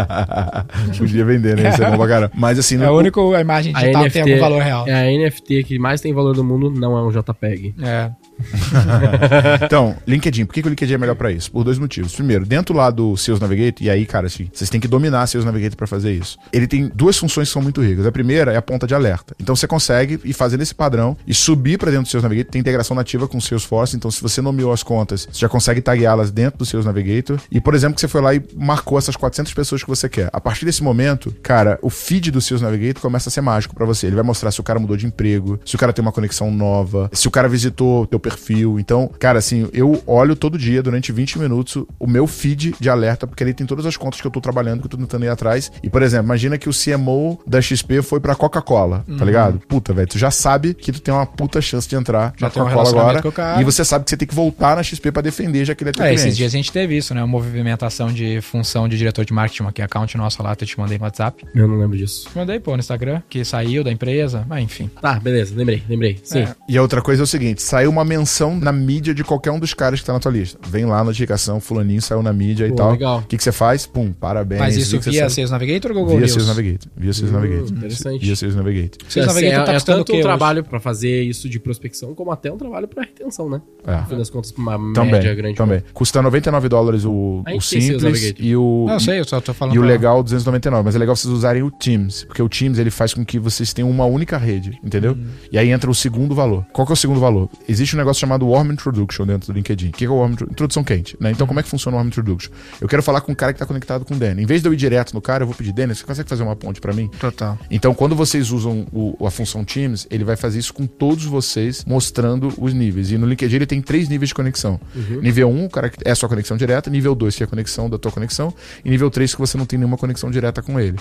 D: Podia vender, né? Isso é bom pra caramba. Mas assim,
C: É
D: no-
C: a única a imagem
B: A
C: digital que
B: NFT,
C: tem algum valor real.
B: É a NFT que mais tem valor do mundo, não é um JPEG.
C: É.
D: Então, LinkedIn, por que, que o LinkedIn é melhor pra isso? Por dois motivos. Primeiro, dentro lá do Sales Navigator, e aí, cara, assim, vocês têm que dominar Sales Navigator pra fazer isso. Ele tem duas funções que são muito ricas. A primeira é a ponta de alerta. Então você consegue ir fazendo esse padrão e subir pra dentro do Sales Navigator. Tem integração nativa com o Salesforce, então se você nomeou as contas, você já consegue tagueá-las dentro do Sales Navigator. E, por exemplo, que você foi lá e marcou essas 400 pessoas que você quer. A partir desse momento, cara, o feed do Sales Navigator começa a ser mágico pra você. Ele vai mostrar se o cara mudou de emprego, se o cara tem uma conexão nova, se o cara visitou teu perfil. Então, cara, assim, eu olho todo dia, durante 20 minutos, o meu feed de alerta, porque ali tem todas as contas que eu tô trabalhando, que eu tô tentando ir atrás. E, por exemplo, imagina que o CMO da XP foi pra Coca-Cola, tá ligado? Puta, velho, tu já sabe que tu tem uma puta chance de entrar
C: Já
D: na
C: um
D: Coca-Cola
C: relacionamento
D: agora.
C: com o cara.
D: E você sabe que você tem que voltar na XP pra defender, já que ele é teu
C: É,
D: cliente.
C: esses dias a gente teve isso, né? Uma movimentação de função de diretor de marketing, aqui, account nosso lá, eu te mandei no WhatsApp.
B: Eu não lembro disso.
C: Mandei, pô, no Instagram, que saiu da empresa, mas enfim.
B: Tá, beleza, lembrei, lembrei. Sim.
C: É.
D: E a outra coisa é o seguinte: saiu uma menção na mídia de qualquer um dos caras que tá na tua lista. Vem lá a notificação, fulaninho saiu na mídia e
B: Pô,
D: tal.
B: legal.
D: O que, que você faz? Pum, parabéns.
C: Mas isso via. Sales Navigator ou Google
D: Via
C: News?
D: Sales Navigator. Via Sales Navigator.
B: interessante.
D: Via Sales Navigator.
C: Sales
B: É,
C: Navigator tá
B: é, é
C: custando
B: tanto um trabalho pra fazer isso de prospecção, como até um trabalho pra retenção, né?
D: É.
B: No fim das contas, uma
D: Também,
B: média grande.
D: também. Custa 99 dólares o, o simples e o,
C: Não, eu sei, eu só tô falando
D: e o legal 299. Mas é legal vocês usarem o Teams, porque o Teams ele faz com que vocês tenham uma única rede, entendeu?
C: Uhum.
D: E aí entra o segundo valor. Qual que é o segundo valor? Existe um negócio chamado Warm Introduction dentro do LinkedIn. O que é o Warm Intro- Introdução quente? Né? Então, como é que funciona o Warm Introduction? Eu quero falar com um cara que está conectado com o Danny. Em vez de eu ir direto no cara, eu vou pedir, Danny, você consegue fazer uma ponte para mim?
C: Total.
D: Então, quando vocês usam o- a função Teams, ele vai fazer isso com todos vocês, mostrando os níveis. E no LinkedIn ele tem três níveis de conexão. Nível 1, o cara é a sua conexão direta. Nível 2, que é a conexão da tua conexão. E nível 3, que você não tem nenhuma conexão direta com ele.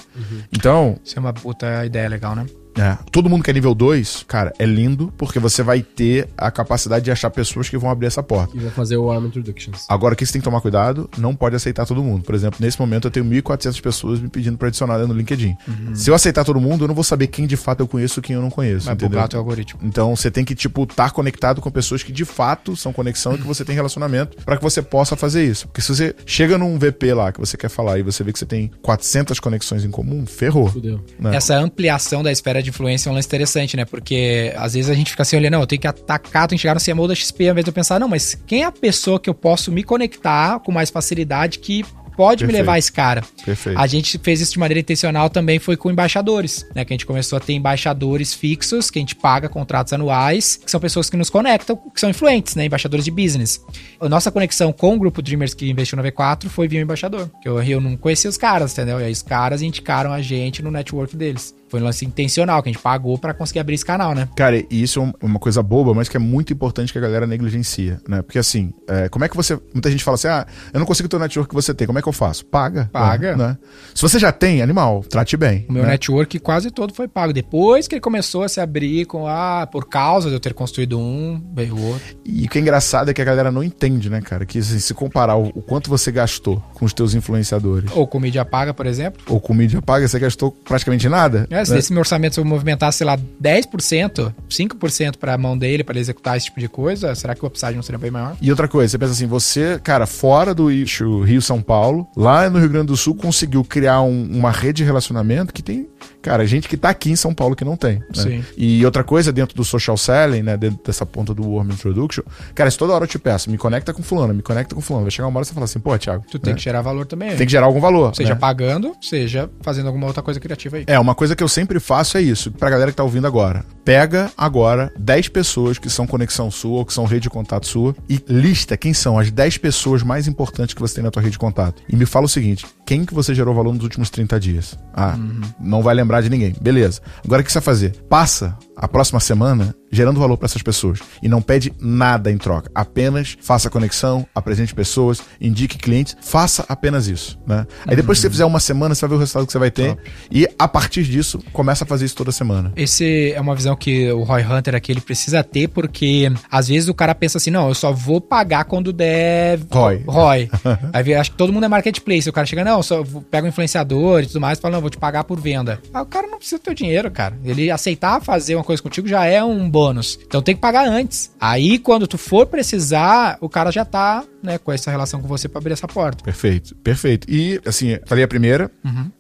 D: Então,
C: Isso é uma puta ideia legal, né?
D: É, todo mundo que é nível 2, cara, é lindo, porque você vai ter a capacidade de achar pessoas que vão abrir essa porta.
B: E vou fazer o Arm Introductions.
D: Agora, o que você tem que tomar cuidado, não pode aceitar todo mundo. Por exemplo, nesse momento eu tenho 1.400 pessoas me pedindo pra adicionar no LinkedIn. Se eu aceitar todo mundo, eu não vou saber quem de fato eu conheço e quem eu não conheço,
C: Vai
D: entendeu?
C: bugar teu algoritmo.
D: Então você tem que, tipo, estar conectado com pessoas que de fato são conexão e que você tem relacionamento pra que você possa fazer isso. Porque se você chega num VP lá que você quer falar e você vê que você tem 400 conexões em comum, ferrou.
B: Fudeu.
D: né?
C: Essa ampliação da esfera de influência é um lance interessante, né? Porque às vezes a gente fica assim olhando, não, eu tenho que atacar, tenho que chegar no CMO da XP, ao invés de eu pensar, não, mas quem é a pessoa que eu posso me conectar com mais facilidade que pode me
D: Perfeito.
C: levar a esse cara?
D: Perfeito.
C: A gente fez isso de maneira intencional também, foi com embaixadores, né? Que a gente começou a ter embaixadores fixos, que a gente paga contratos anuais, que são pessoas que nos conectam, que são influentes, né? Embaixadores de business. A nossa conexão com o grupo Dreamers que investiu no V4 foi via um embaixador. Que eu, eu não conhecia os caras, entendeu? E aí os caras indicaram a gente no network deles. Foi um lance intencional, que a gente pagou pra conseguir abrir esse canal, né?
D: Cara, e isso é um- uma coisa boba, mas que é muito importante que a galera negligencia, né? Porque assim, é, como é que você. Muita gente fala assim: ah, eu não consigo ter o network que você tem, como é que eu faço? Paga.
C: Paga.
D: Né? Se você já tem, animal, trate bem.
C: O meu
D: né?
C: network quase todo foi pago. Depois que ele começou a se abrir com, ah, por causa de eu ter construído um, veio o outro.
D: E o que é engraçado é que a galera não entende, né, cara? Que assim, se comparar o, o quanto você gastou com os teus influenciadores
C: Ou com mídia paga, por exemplo.
D: ou com mídia paga, você gastou praticamente nada.
C: É, se
D: né?
C: esse meu orçamento se eu movimentasse, sei lá, 10%, 5% pra mão dele, pra ele executar esse tipo de coisa, será que o upside não seria bem maior?
D: E outra coisa, você pensa assim, você, cara, fora do eixo Rio-São Paulo, lá no Rio Grande do Sul, conseguiu criar um- uma rede de relacionamento que tem, cara, gente que tá aqui em São Paulo que não tem. né?
C: Sim.
D: E outra coisa, dentro do social selling, né, dentro dessa ponta do Warm Introduction, cara, se toda hora eu te peço, me conecta com fulano, me conecta com fulano, vai chegar uma hora e você fala assim, pô, Thiago,
C: Tu tem
D: né?
C: que gerar valor também.
D: tem que gerar algum valor.
C: Seja
D: né?
C: pagando, seja fazendo alguma outra coisa criativa aí.
D: É, uma coisa que eu sempre faço é isso, pra galera que tá ouvindo agora. Pega agora 10 pessoas que são conexão sua ou que são rede de contato sua e lista quem são as 10 pessoas mais importantes que você tem na tua rede de contato. E me fala o seguinte, quem que você gerou valor nos últimos 30 dias? Ah, não vai lembrar de ninguém. Beleza. Agora o que você vai fazer? Passa a próxima semana gerando valor pra essas pessoas e não pede nada em troca. Apenas faça conexão, apresente pessoas, indique clientes, faça apenas isso, né? Aí depois que você fizer uma semana, você vai ver o resultado que você vai ter e a partir disso começa a fazer isso toda semana.
C: Esse é uma visão que o Roy Hunter aqui ele precisa ter, porque às vezes o cara pensa assim, não, eu só vou pagar quando der
D: Roy.
C: Roy. Aí acho que todo mundo é marketplace. O cara chega, não, só pega um influenciador e tudo mais, e fala, não, vou te pagar por venda. Aí o cara não precisa do teu dinheiro, cara. Ele aceitar fazer uma coisa contigo já é um bônus. Então tem que pagar antes. Aí quando tu for precisar, o cara já tá, né, com essa relação com você pra abrir essa porta.
D: Perfeito, perfeito. E, assim, falei a primeira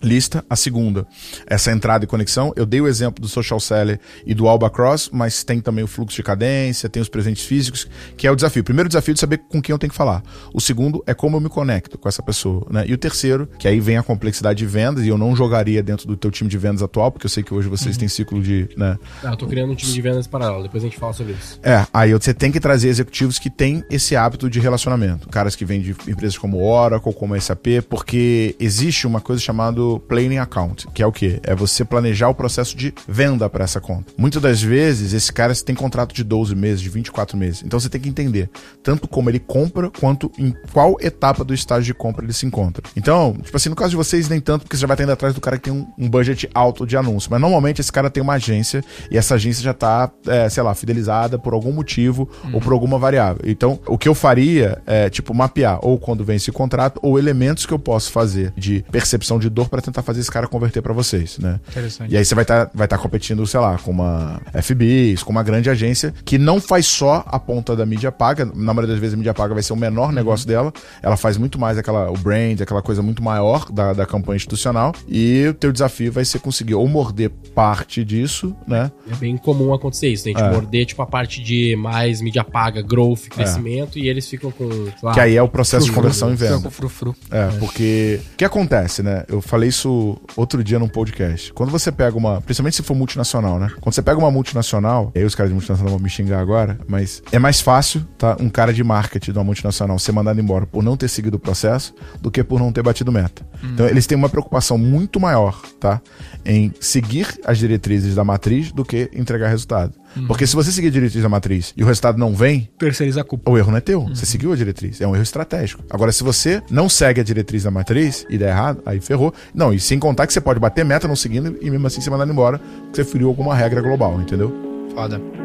D: lista, a segunda, essa entrada e conexão. Eu dei o exemplo do Social Seller e do Alba Cross, mas tem também o fluxo de cadência, tem os presentes físicos, que é o desafio. O primeiro desafio é de saber com quem eu tenho que falar. O segundo é como eu me conecto com essa pessoa, né? E o terceiro, que aí vem a complexidade de vendas, e eu não jogaria dentro do teu time de vendas atual, porque eu sei que hoje vocês têm ciclo de, né,
B: Ah, eu tô criando um time de vendas depois a gente fala sobre isso.
D: é, aí você tem que trazer executivos que têm esse hábito de relacionamento. Caras que vêm de empresas como Oracle, como SAP, porque existe uma coisa chamada planning account, que é o quê? É você planejar o processo de venda para essa conta. Muitas das vezes, esse cara tem contrato de 12 meses, de 24 meses. Então você tem que entender tanto como ele compra, quanto em qual etapa do estágio de compra ele se encontra. Então, tipo assim, no caso de vocês, nem tanto, porque você já vai estar indo atrás do cara que tem um, um budget alto de anúncio. Mas normalmente esse cara tem uma agência e essa agência já tá, é, sei lá, fidelizada por algum motivo ou por alguma variável. Então, o que eu faria é, tipo, mapear ou quando vem esse contrato ou elementos que eu posso fazer de percepção de dor para tentar fazer esse cara converter para vocês, né?
C: Interessante.
D: E aí você vai estar vai tá competindo, sei lá, com uma FBIs, com uma grande agência que não faz só a ponta da mídia paga. Na maioria das vezes a mídia paga vai ser o menor negócio dela. Ela faz muito mais aquela, o brand, aquela coisa muito maior da, da campanha institucional. E o teu desafio vai ser conseguir ou morder parte disso, né?
B: É bem comum acontecer isso, né? a gente
D: É.
B: morder, tipo, a parte de mais mídia paga, growth, crescimento, e eles ficam com, lá,
D: Que aí é o processo de conversão em
C: Fica
D: venda.
C: com frufru.
D: É, porque o que acontece, né? Eu falei isso outro dia num podcast. Quando você pega uma, principalmente se for multinacional, né? Quando você pega uma multinacional, aí os caras de multinacional vão me xingar agora, mas é mais fácil, tá? Um cara de marketing de uma multinacional ser mandado embora por não ter seguido o processo do que por não ter batido meta. Então eles têm uma preocupação muito maior, tá? Em seguir as diretrizes da matriz do que entregar resultado. Porque se você seguir a diretriz da matriz e o resultado não vem,
C: Terceiriza a culpa.
D: o erro não é teu. Você seguiu a diretriz. É um erro estratégico. Agora, se você não segue a diretriz da matriz e der errado, aí ferrou. Não, e sem contar que você pode bater meta não seguindo e mesmo assim ser mandado embora, porque você feriu alguma regra global, entendeu?
C: Foda.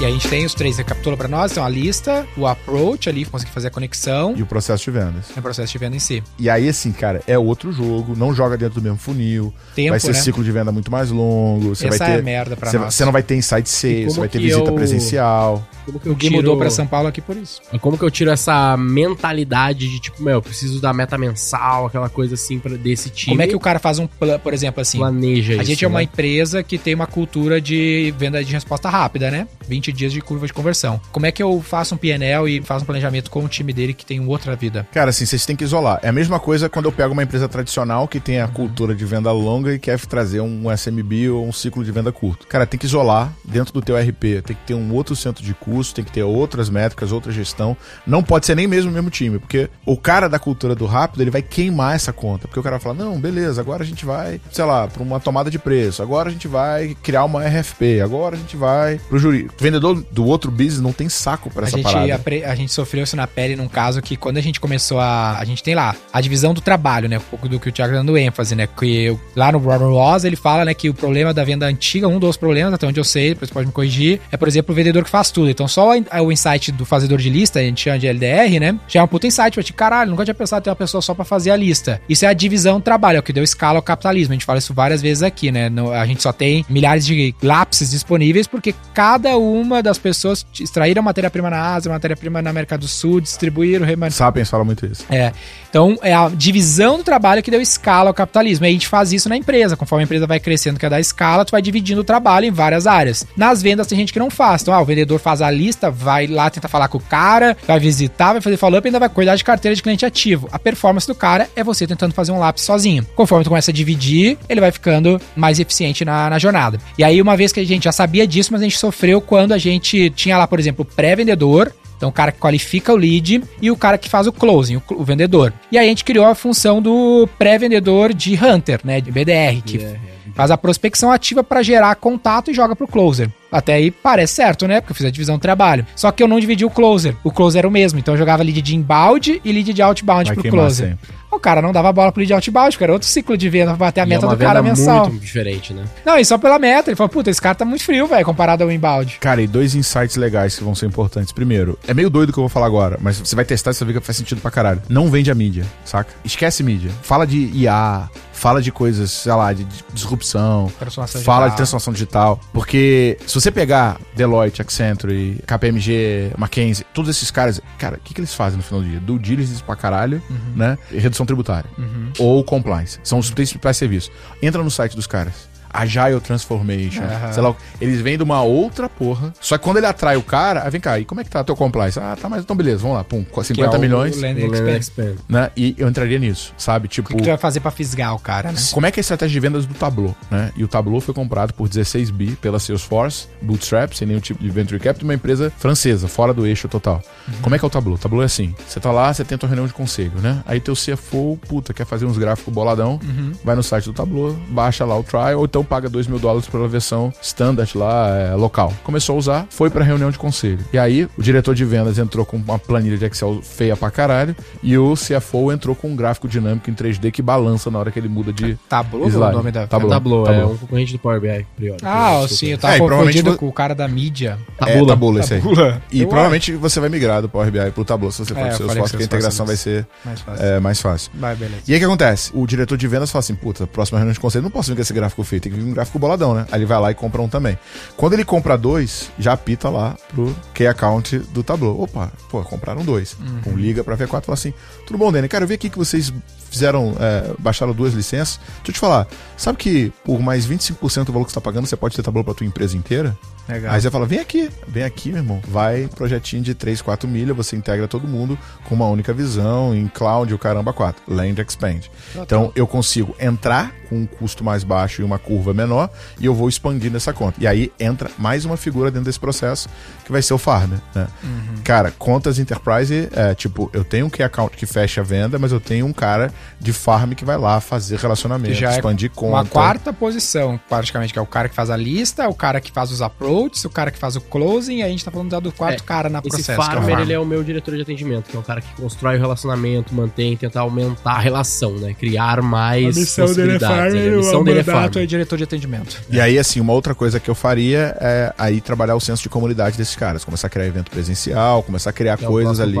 C: E a gente tem os três, recapitula pra nós, então a lista, o approach ali, conseguir fazer a conexão
D: E o processo de vendas.
C: e o processo de venda em si.
D: E aí, assim, cara, é outro jogo, não joga dentro do mesmo funil.
C: Tempo,
D: vai ser
C: né?
D: ciclo de venda muito mais longo. Você
C: Essa
D: vai ter,
C: é a merda pra
D: você,
C: nós.
D: você não vai ter inside
B: E
D: sales, você vai ter visita
B: eu-
D: presencial.
B: Como que
C: O
B: eu
C: Gui
B: tiro...
C: mudou pra São Paulo aqui por isso.
B: Como que eu tiro essa mentalidade de, tipo, meu, eu preciso da meta mensal, aquela coisa assim, pra, desse time.
C: Como é que o cara faz um plano, por exemplo, assim?
B: planeja isso,
C: A gente é uma
B: né?
C: empresa que tem uma cultura de venda de resposta rápida, né? 20 120 dias de curva de conversão. Como é que eu faço um PNL e faço um planejamento com o time dele que tem outra vida?
D: Cara, assim, vocês têm que isolar. É a mesma coisa quando eu pego uma empresa tradicional que tem a cultura de venda longa e quer trazer um SMB ou um ciclo de venda curto. Cara, tem que isolar dentro do teu RP, tem que ter um outro centro de custo, tem que ter outras métricas, outra gestão. Não pode ser nem mesmo o mesmo time, porque o cara da cultura do rápido, ele vai queimar essa conta, porque o cara vai falar: "Não, beleza, agora a gente vai, sei lá, para uma tomada de preço. Agora a gente vai criar uma RFP. Agora a gente vai pro jurídico". O vendedor do outro business não tem saco para
C: A
D: essa
C: gente,
D: parada.
C: apre- a gente sofreu isso na pele num caso que quando a gente começou a. A gente tem lá a divisão do trabalho, né? Um pouco do que o Thiago tá dando ênfase, né? Que eu- lá no Robert Ross ele fala, né, que o problema da venda antiga, um dos problemas, até onde eu sei, depois você pode me corrigir, é, por exemplo, o vendedor que faz tudo. Então só o, o insight do fazedor de lista, a gente chama de LDR, né? Já é um puta insight pra ti, caralho, nunca tinha pensado em ter uma pessoa só pra fazer a lista. Isso é a divisão do trabalho, é o que deu escala ao capitalismo. A gente fala isso várias vezes aqui, né? No- a gente só tem milhares de lápis disponíveis porque cada uma das pessoas extraíram matéria-prima na Ásia, matéria-prima na América do Sul, distribuíram, reman-
D: Sapiens fala muito isso.
C: é. Então, é a divisão do trabalho que deu escala ao capitalismo. E a gente faz isso na empresa. Conforme a empresa vai crescendo, quer dar escala, tu vai dividindo o trabalho em várias áreas. Nas vendas tem gente que não faz. Então, ah, o vendedor faz a lista, vai lá tentar falar com o cara, vai visitar, vai fazer follow-up e ainda vai cuidar de carteira de cliente ativo. A performance do cara é você tentando fazer um lápis sozinho. Conforme tu começa a dividir, ele vai ficando mais eficiente na, na jornada. E aí, uma vez que a gente já sabia disso, mas a gente sofreu quando a gente tinha lá, por exemplo, o pré-vendedor, então, o cara que qualifica o lead e o cara que faz o closing, o, vendedor. E aí a gente criou a função do pré-vendedor de Hunter, né? De BDR, que faz a prospecção ativa para gerar contato e joga pro closer. Até aí parece certo, né? Porque eu fiz a divisão do trabalho. Só que eu não dividi o closer. O closer era o mesmo. Então eu jogava lead de inbound e lead de outbound
D: Vai
C: pro closer.
D: sempre.
C: O cara não dava bola pro lead outbound, era outro ciclo de venda pra bater a
B: E
C: meta
B: é
C: do cara mensal.
B: muito diferente, né?
C: Não, e só pela meta. Ele falou, puta, esse cara tá muito frio, velho, comparado ao inbound.
D: Cara, e dois insights legais que vão ser importantes. Primeiro, é meio doido o que eu vou falar agora, mas você vai testar e você vai ver que faz sentido pra caralho. Não vende a mídia, saca? Esquece mídia. Fala de IA, fala de coisas, sei lá, de disrupção.
C: Transformação
D: fala
C: digital.
D: de transformação digital. Porque se você pegar Deloitte, Accenture, KPMG, McKinsey, todos esses caras, cara, o que, que eles fazem no final do dia? Do diligence pra caralho, né? E redução tributária. Ou compliance. São os principais serviços. Entra no site dos caras. Agile Transformation,
C: Aham.
D: sei lá, eles vêm de uma outra porra. Só que quando ele atrai o cara, aí vem cá, e como é que tá teu compliance? Ah, tá, mas então beleza, vamos lá, pum, com 50
C: Que é o
D: milhões,
B: O Land.
C: Expand.
D: né? E eu entraria nisso, sabe? Tipo,
C: O que tu vai fazer pra fisgar o cara, né?
D: como é que é a estratégia de vendas do Tableau, né? E o Tableau foi comprado por 16 bi pela Salesforce, Bootstrap, sem nenhum tipo de venture capital, uma empresa francesa, fora do eixo total. Como é que é o Tableau? O Tableau é assim, você tá lá, você tenta uma reunião de conselho, né? Aí teu CFO, puta, quer fazer uns gráficos boladão, vai no site do Tableau, baixa lá o trial, ou então paga 2 mil dólares pela versão standard lá, é, local. Começou a usar, foi pra reunião de conselho. E aí, o diretor de vendas entrou com uma planilha de Excel feia pra caralho, e o CFO entrou com um gráfico dinâmico em 3D que balança na hora que ele muda de
C: é o
D: Slide.
C: nome da.
D: Tableau,
B: é
D: Tableau.
B: um concorrente do Power BI, priori.
C: Ah, sim, eu tava
D: É, provavelmente
C: confundido
D: vo-
C: com o cara da mídia.
D: É, Tabula, esse aí.
C: Tabula.
D: E
C: Eu
D: provavelmente você vai migrar do Power BI pro Tableau se você for
C: É,
D: pro Salesforce,
C: que
D: a integração vai ser
C: Mais fácil.
D: é, mais fácil.
C: Vai, beleza.
D: E aí o que acontece? O diretor de vendas fala assim: puta, próxima reunião de conselho, não posso vir com esse gráfico feio, tem que vir um gráfico boladão, né? Aí ele vai lá e compra um também. Quando ele compra dois, já apita lá pro key account do Tableau. Opa, pô, compraram dois. Um liga pra V4 e fala assim: tudo bom, Dani? Cara, eu vi aqui que vocês fizeram, é, baixaram duas licenças. Deixa eu te falar, sabe que por mais 25% do valor que você tá pagando, você pode ter Tableau pra tua empresa inteira?
C: Legal.
D: Aí você fala, vem aqui, vem aqui, meu irmão. Vai, projetinho de 3, 4 milhas, você integra todo mundo com uma única visão, em cloud, o caramba 4. Land Expand. Então eu consigo entrar com um custo mais baixo e uma curva menor, e eu vou expandir nessa conta. E aí entra mais uma figura dentro desse processo, que vai ser o farmer, né? Cara, contas enterprise, é tipo, eu tenho um key account que fecha a venda, mas eu tenho um cara de farm que vai lá fazer relacionamento,
C: é
D: expandir conta.
C: Uma quarta posição, praticamente, que é o cara que faz a lista, o cara que faz os approaches, o cara que faz o closing, e a gente tá falando já do quarto
B: É,
C: cara na
B: Esse
C: processo. que é o
B: farmer,
C: farmer.
B: ele é o meu diretor de atendimento, que é o cara que constrói o relacionamento, mantém, tentar aumentar a relação, né? Criar mais possibilidades. né? A missão dele é farmer.
C: é diretor de atendimento.
D: E aí, assim, uma outra coisa que eu faria é aí trabalhar o senso de comunidade desses caras. Começar a criar evento presencial, começar a criar
B: é
D: coisas ali.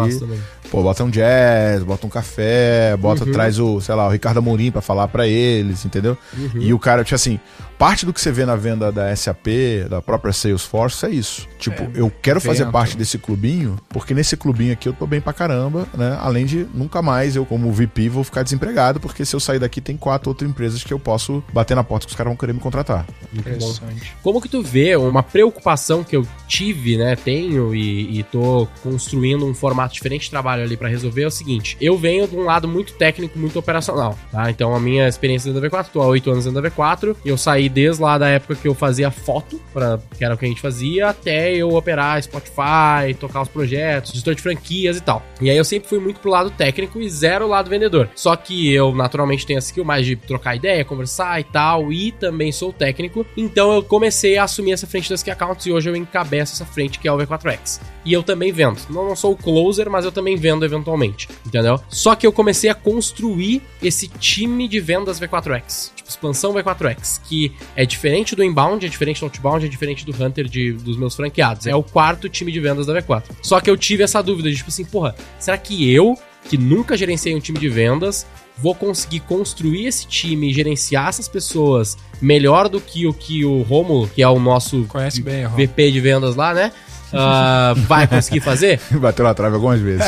D: Pô, bota um jazz, bota um café, bota, traz o, sei lá, o Ricardo Amorim pra falar pra eles, entendeu? E o cara, tipo assim, parte do que você vê na venda da SAP, da própria Salesforce, é isso. Tipo, eu quero fazer parte desse clubinho, porque nesse clubinho aqui eu tô bem pra caramba, né? Além de nunca mais eu, como VP, vou ficar desempregado, porque se eu sair daqui tem quatro outras empresas que eu posso bater na porta que os caras vão querer me contratar.
C: Interessante.
B: Como que tu vê uma preocupação que eu tive, né, tenho e, e tô construindo um formato diferente de trabalho ali pra resolver é o seguinte, eu venho de um lado muito técnico, muito operacional, tá? Então a minha experiência dentro da V4, tô há 8 anos dentro da V4, eu saí desde lá da época que eu fazia foto, pra, que era o que a gente fazia, até eu operar Spotify, tocar os projetos, gestor de franquias e tal. E aí eu sempre fui muito pro lado técnico e zero lado vendedor. Só que eu naturalmente tenho essa skill mais de trocar ideia, conversar e tal, e também sou técnico, então eu comecei a assumir essa frente das key accounts e hoje eu encabeço essa frente que é o V4X. E eu também vendo. Não, não sou o closer, mas eu também vendo eventualmente, entendeu? Só que eu comecei a construir esse time de vendas V4X. Tipo, expansão V4X, que é diferente do inbound, é diferente do outbound, é diferente do hunter de, dos meus franqueados. É o quarto time de vendas da V4. Só que eu tive essa dúvida de, tipo assim, porra, será que eu, que nunca gerenciei um time de vendas, vou conseguir construir esse time e gerenciar essas pessoas melhor do que o que o Romulo, que é o nosso
C: Conhece bem.
B: VP de vendas lá, né? Ah, vai conseguir fazer?
D: Bateu na trave algumas vezes.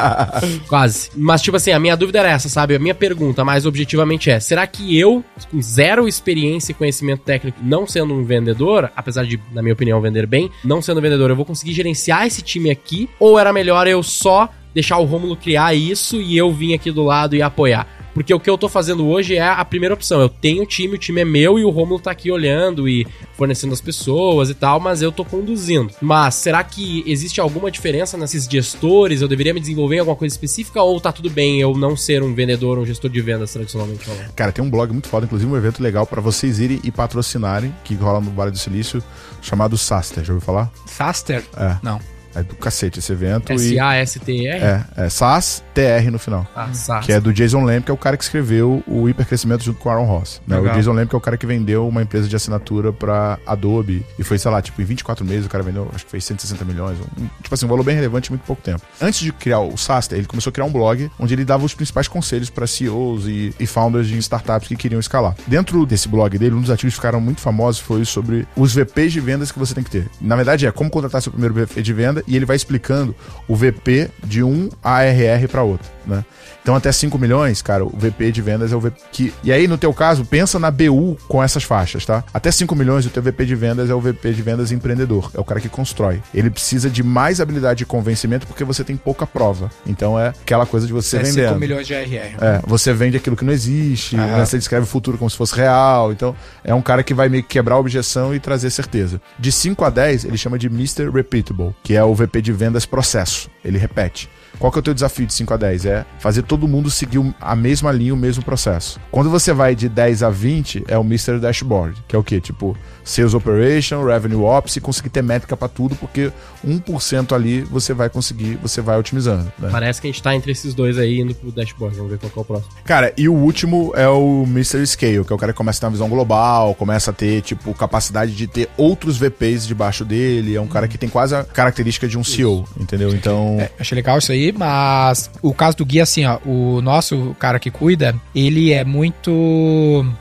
B: Quase. Mas, tipo assim, a minha dúvida era essa, sabe? A minha pergunta, mais objetivamente, é: será que eu, com zero experiência e conhecimento técnico, não sendo um vendedor, apesar de, na minha opinião, vender bem, não sendo vendedor, eu vou conseguir gerenciar esse time aqui? Ou era melhor eu só deixar o Rômulo criar isso e eu vim aqui do lado e apoiar? Porque o que eu tô fazendo hoje é a primeira opção. Eu tenho time, o time é meu e o Romulo tá aqui olhando e fornecendo as pessoas e tal, mas eu tô conduzindo. Mas será que existe alguma diferença nesses gestores? Eu deveria me desenvolver em alguma coisa específica ou tá tudo bem eu não ser um vendedor, um gestor de vendas tradicionalmente falando?
D: Cara, tem um blog muito foda, inclusive um evento legal pra vocês irem e patrocinarem, que rola no Vale do Silício, chamado Saster. Já ouviu falar?
C: Saster?
D: É.
C: Não.
D: É do cacete esse evento.
B: S-A-S-T-R?
D: É, é SAS TR no final.
B: Ah, SAS.
D: Que é do Jason Lamb, que é o cara que escreveu o hipercrescimento junto com o Aaron Ross. Né? O. Jason Lamb que é o cara que vendeu uma empresa de assinatura pra Adobe. E foi, sei lá, tipo, em 24 meses o cara vendeu, acho que foi 160 milhões. Um, tipo assim, um valor bem relevante em muito pouco tempo. Antes de criar o Saster, ele começou a criar um blog onde ele dava os principais conselhos pra CEOs e, e founders de startups que queriam escalar. Dentro desse blog dele, um dos artigos que ficaram muito famosos foi sobre os VPs de vendas que você tem que ter. Na verdade, é como contratar seu primeiro VP de venda e ele vai explicando o VP de um ARR para outro, né? Então até 5 milhões, cara, o VP de vendas é o VP que... E aí, no teu caso, pensa na BU com essas faixas, tá? Até 5 milhões, o teu VP de vendas é o VP de vendas empreendedor, é o cara que constrói. Ele precisa de mais habilidade de convencimento porque você tem pouca prova. Então é aquela coisa de você
C: É 5
D: vendendo.
C: milhões de RR.
D: É, você vende aquilo que não existe,
C: Aham.
D: né, você descreve o futuro como se fosse real. Então, é um cara que vai meio que quebrar a objeção e trazer certeza. De 5 a 10, ele chama de Mr. Repeatable, que é o VP de vendas processo. Ele repete. Qual que é o teu desafio de 5 a 10? É fazer todo mundo seguir a mesma linha, o mesmo processo. Quando você vai de 10 a 20, é o Mr. Dashboard, que é o quê? Tipo, Sales Operation, Revenue Ops e conseguir ter métrica pra tudo, porque 1% ali você vai conseguir, você vai otimizando. Né?
B: Parece que a gente tá entre esses dois aí indo pro dashboard. Vamos ver qual que é o próximo.
D: Cara, e o último é o Mr. Scale, que é o cara que começa a ter uma visão global, começa a ter, tipo, capacidade de ter outros VPs debaixo dele. É um cara que tem quase a característica de um CEO, entendeu? Então.
C: É, achei legal isso aí, mas o caso do Gui, assim, ó, o nosso cara que cuida, ele é muito.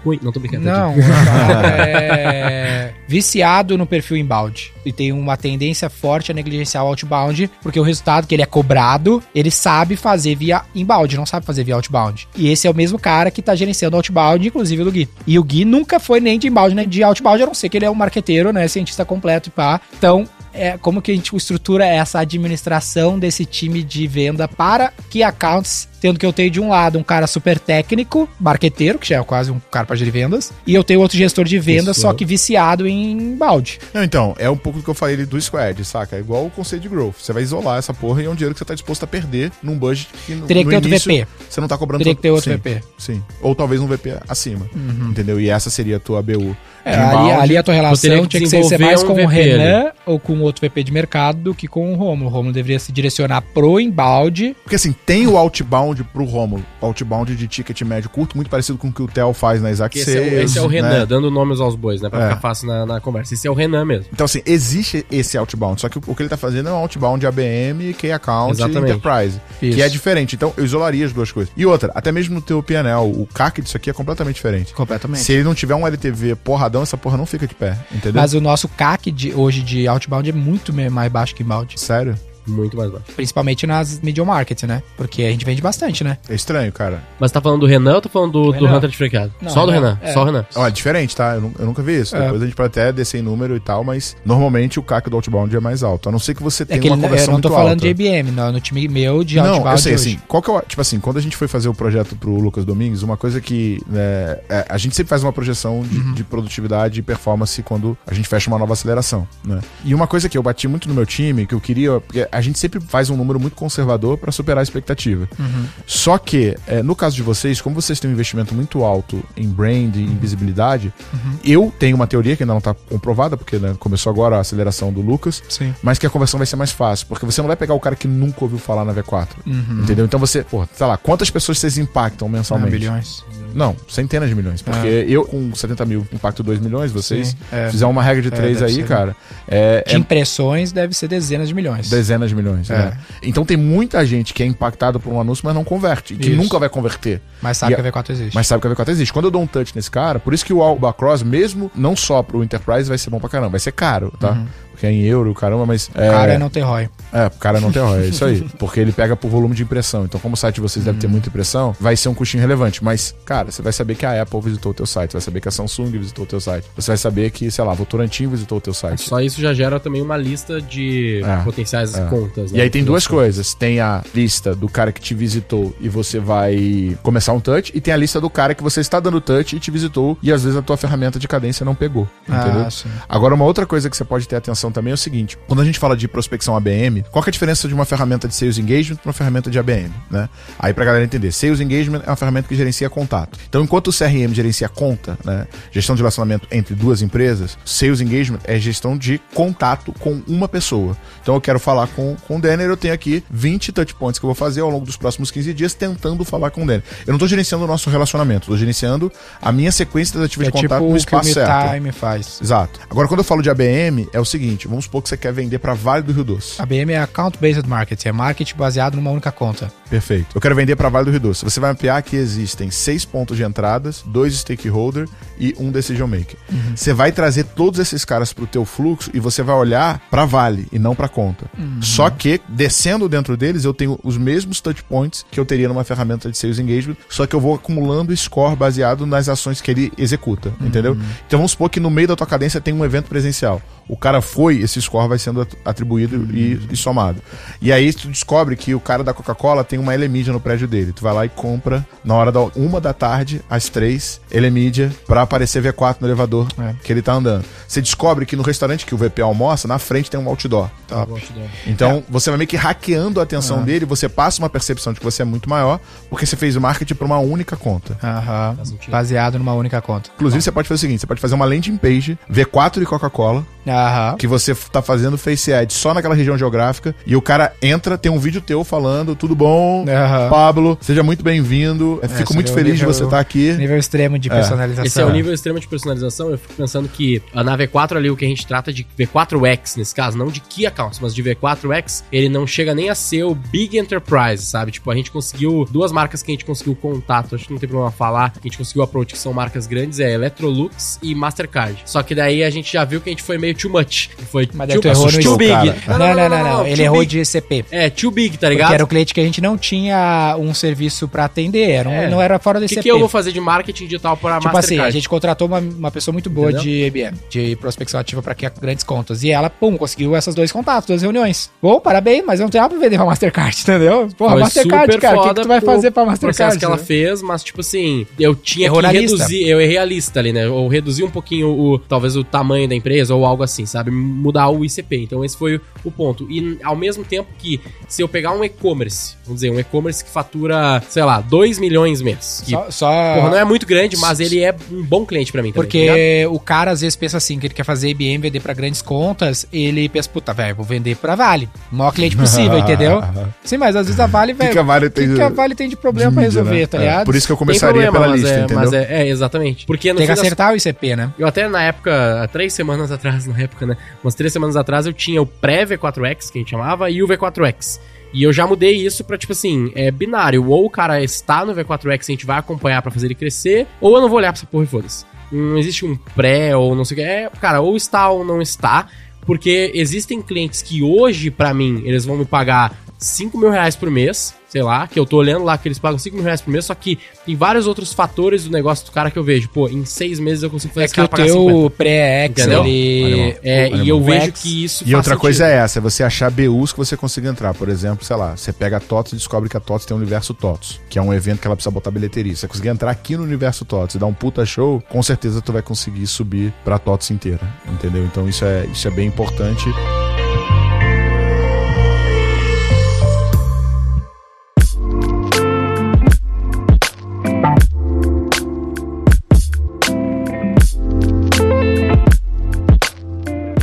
B: Ui, não tô brincando.
C: Não, é viciado no perfil inbound. E tem uma tendência forte a negligenciar o outbound, porque o resultado que ele é cobrado, ele sabe fazer via inbound, não sabe fazer via outbound. E esse é o mesmo cara que tá gerenciando outbound, inclusive do Gui. E o Gui nunca foi nem de inbound, nem de outbound, a não ser que ele é um marqueteiro, né, cientista completo e pá. Então, é, como que a gente estrutura essa administração desse time de venda para key accounts, tendo que eu tenho de um lado um cara super técnico, marqueteiro, que já é quase um cara para gerir vendas, e eu tenho outro gestor de vendas, só que viciado em balde.
D: Não, então, é um pouco do que eu falei ali do squad, saca? É igual o conceito de growth. Você vai isolar essa porra e é um dinheiro que você tá disposto a perder num budget que no,
C: Teria que ter outro VP.
D: Você não tá cobrando
C: Teria que ter outro
D: sim,
C: VP.
D: Sim. Ou talvez um VP acima. Entendeu? E essa seria a tua BU.
C: É, ali, ali a tua relação
B: que
C: tinha que ser, mais
B: um
C: com o Renan ou com outro VP de mercado do que com o Romulo. O Romulo deveria se direcionar pro embalde.
D: Porque assim, tem o outbound outbound pro Romulo. Outbound de ticket médio curto, muito parecido com o que o Theo faz na Isaac
B: Esse, é, o-
D: Sales,
B: esse é o Renan,
D: né?
B: dando nomes aos bois, né? Pra
D: É.
B: ficar fácil na, na conversa. Esse é o Renan mesmo.
D: Então, assim, existe esse outbound, só que o, o que ele tá fazendo é um outbound ABM, Key Account e
B: Exatamente.
D: Enterprise,
C: Isso.
D: que é diferente. Então, eu isolaria as duas coisas. E outra, até mesmo no teu PNL, o CAC disso aqui é completamente diferente.
C: Completamente.
D: Se ele não tiver um LTV porradão, essa porra não fica de pé, entendeu?
C: Mas o nosso CAC de, hoje de outbound é muito mais baixo que inbound.
D: Sério?
B: Muito mais baixo.
C: Principalmente nas medium market, né? Porque a gente vende bastante, né?
D: É estranho, cara.
B: Mas tá falando do Renan ou tá falando do, do. Hunter diferenciado?
C: Não,
B: só do
C: Renan,
B: Renan,
C: é.
B: só o Renan.
D: Ó, é diferente, tá? Eu, eu nunca vi isso.
C: É.
D: Depois a gente pode até descer em número e tal, mas normalmente o CAC do outbound é mais alto. A não ser que você
C: É
D: tenha
C: que
D: uma
C: ele, eu
D: conversão
C: não tô
D: muito
C: falando
D: alta.
C: de IBM, não, no time meu de
D: Não,
C: outbound
D: eu sei, assim, qual que é o, tipo assim, quando a gente foi fazer o projeto pro Lucas Domingues, uma coisa que, né, é, a gente sempre faz uma projeção de,
C: Uhum.
D: de produtividade e performance quando a gente fecha uma nova aceleração, né? E uma coisa que eu bati muito no meu time, que eu queria, porque a gente sempre faz um número muito conservador para superar a expectativa.
C: Uhum.
D: Só que, é, no caso de vocês, como vocês têm um investimento muito alto em brand e em visibilidade,
C: Uhum.
D: eu tenho uma teoria que ainda não está comprovada, porque né, começou agora a aceleração do Lucas,
C: Sim.
D: mas que a conversão vai ser mais fácil, porque você não vai pegar o cara que nunca ouviu falar na V4.
C: Uhum.
D: Entendeu? Então você, pô, sei lá, quantas pessoas vocês impactam
C: Ah,
D: mensalmente?
C: bilhões.
D: Não, centenas de milhões. Porque eu, com 70 mil, impacto 2 milhões, vocês
C: Sim, é.
D: fizeram uma regra de
C: É,
D: 3
C: deve
D: aí,
C: ser.
D: cara. É,
C: De
D: é
C: impressões deve ser dezenas de milhões.
D: dezenas de milhões.
C: É.
D: né? Então tem muita gente que é impactada por um anúncio, mas não converte. E que
C: Isso.
D: nunca vai converter.
C: Mas sabe
D: E
C: que
D: a-
C: a V4 existe.
D: Mas sabe que a V4 existe. Quando eu dou um touch nesse cara, por isso que o Alba Cross, mesmo não só pro Enterprise, vai ser bom pra caramba. Vai ser caro, tá? Porque é em euro, caramba, mas. É,
C: Cara, não tem ROI.
D: É, o cara não tem ROI, é isso aí. Porque ele pega por volume de impressão. Então, como o site de vocês deve ter muita impressão, vai ser um custinho relevante. Mas, cara, você vai saber que a Apple visitou o teu site, vai saber que a Samsung visitou o teu site. Você vai saber que, sei lá, Votorantim visitou o teu site.
B: Só isso já gera também uma lista de
D: É,
B: potenciais
D: é.
B: contas. né?
D: E aí tem duas coisas. Tem a lista do cara que te visitou e você vai começar um touch, e tem a lista do cara que você está dando touch e te visitou, e às vezes a tua ferramenta de cadência não pegou. Entendeu?
C: Ah, sim.
D: Agora, uma outra coisa que você pode ter atenção também é o seguinte: quando a gente fala de prospecção ABM, qual que é a diferença de uma ferramenta de Sales Engagement para uma ferramenta de ABM? Né? Aí, pra galera entender, Sales Engagement é uma ferramenta que gerencia contato. Então, enquanto o CRM gerencia conta, né, gestão de relacionamento entre duas empresas, Sales Engagement é gestão de contato com uma pessoa. Então, eu quero falar com, com o Denner, eu tenho aqui 20 touchpoints que eu vou fazer ao longo dos próximos 15 dias tentando falar com o Denner. Eu não estou gerenciando o nosso relacionamento, estou gerenciando a minha sequência das
C: É
D: ativas de
C: tipo
D: contato no
C: o que o
D: espaço certo.
C: MeTime faz.
D: Exato. Agora, quando eu falo de ABM, é o seguinte: vamos supor que você quer vender para Vale do Rio Doce.
C: A BM é Account Based Marketing, é marketing baseado numa única conta.
D: Perfeito. Eu quero vender para Vale do Rio Doce. Você vai mapear que existem seis pontos de entradas, dois stakeholder e um decision maker. Você vai trazer todos esses caras para o teu fluxo e você vai olhar para Vale e não para conta. Só que descendo dentro deles eu tenho os mesmos touch points que eu teria numa ferramenta de sales engagement, só que eu vou acumulando score baseado nas ações que ele executa, entendeu? Então vamos supor que no meio da tua cadência tem um evento presencial. O cara foi, esse score vai sendo at- atribuído e, e somado. E aí tu descobre que o cara da Coca-Cola tem uma Elemídia no prédio dele. Tu vai lá e compra na hora da uma da tarde, às três, Elemídia, pra aparecer V4 no elevador
C: É.
D: que ele tá andando. Você descobre que no restaurante que o VP almoça, na frente tem um outdoor.
C: Top.
D: Então, você vai meio que hackeando a atenção dele, você passa uma percepção de que você é muito maior, porque você fez o marketing pra uma única conta.
C: Aham. Baseado numa única conta.
D: Inclusive, você pode fazer o seguinte: você pode fazer uma landing page, V4 e Coca-Cola,
C: Aham.
D: que você tá fazendo face ad só naquela região geográfica, e o cara entra, tem um vídeo teu falando, tudo bom,
C: Aham.
D: Pablo, seja muito bem-vindo, é, fico
C: esse
D: muito
C: é o
D: feliz
C: nível-
D: de você estar aqui.
C: Nível extremo de personalização.
B: Esse é o nível extremo de personalização. Eu fico pensando que a na V4 ali, o que a gente trata de V4X, nesse caso, não de Key Accounts, mas de V4X, ele não chega nem a ser o Big Enterprise, sabe? Tipo, a gente conseguiu duas marcas que a gente conseguiu contato, acho que não tem problema falar, que a gente conseguiu approach, que são marcas grandes, é Electrolux e Mastercard. Só que daí a gente já viu que a gente foi meio too much. Foi
C: Mas daí
B: too,
C: tu errou no
B: big.
D: cara.
C: Não, não, não, não. Ele errou de CP.
B: É, too big, tá
C: Porque
B: ligado?
C: era o cliente que a gente não tinha um serviço pra atender. Era
B: É.
C: Não era fora
B: O
C: desse
B: que,
C: CP.
B: que eu vou fazer de marketing digital para
C: Tipo
B: Mastercard?
C: assim, a gente contratou uma, uma pessoa muito boa de IBM, de prospecção ativa pra criar grandes contas. E ela, pum, conseguiu essas dois contatos, duas reuniões. Bom, parabéns, mas eu não tenho nada pra vender pra Mastercard, entendeu? Porra,
B: Foi
C: Mastercard, cara, o que, que tu vai fazer pra
B: processo
C: Mastercard?
B: que ela
C: né?
B: fez, mas tipo assim, eu tinha
C: Errou
B: que
C: na lista.
B: reduzir, eu errei a lista ali, né? Ou reduzir um pouquinho o talvez o tamanho da empresa ou algo algo assim, sabe? Mudar o ICP. Então esse foi o ponto. E ao mesmo tempo que se eu pegar um e-commerce, vamos dizer, um e-commerce que fatura, sei lá, 2 milhões mês. Que,
C: Só, só-
B: porra, não é muito grande, mas ele é um bom cliente pra mim também. tá?
C: Porque o cara às vezes pensa assim, que ele quer fazer IBM vender pra grandes contas, ele pensa, puta, velho, vou vender pra Vale. O maior cliente possível, entendeu? Sim, mas às vezes a Vale, velho.
D: que a Vale tem
C: que,
D: de-
C: que a Vale tem de problema
D: mídia,
C: resolver,
D: né?
C: tá
D: É,
C: ligado?
D: Por isso que eu começaria
B: problema,
D: pela
B: mas
D: lista,
B: é,
D: entendeu?
B: Mas é, é, exatamente. Porque no
C: Tem que
B: fim das
C: acertar o ICP, né?
B: Eu até na época, há três semanas atrás, na época, né? Umas três semanas atrás, eu tinha o pré-V4X, que a gente chamava, e o V4X. E eu já mudei isso pra, tipo assim, é binário. Ou o cara está no V4X e a gente vai acompanhar pra fazer ele crescer, ou eu não vou olhar pra essa porra e foda-se. Não existe um pré ou não sei o que. É, cara, ou está ou não está. Porque existem clientes que hoje, pra mim, eles vão me pagar 5 mil reais por mês, sei lá, que eu tô olhando lá que eles pagam 5 mil reais por mês, só que tem vários outros fatores do negócio do cara que eu vejo. Pô, em seis meses eu consigo fazer
C: É que o teu pré-ex,
B: Entendeu?
C: ele...
B: É,
C: o-
B: e eu vejo que isso
D: E outra coisa é essa, é você achar BUs que você consiga entrar. Por exemplo, sei lá, você pega a TOTS e descobre que a TOTS tem o Universo TOTS, que é um evento que ela precisa botar bilheteria. Se você conseguir entrar aqui no Universo TOTS e dar um puta show, com certeza tu vai conseguir subir pra TOTS inteira, entendeu? Então isso é, isso é bem importante.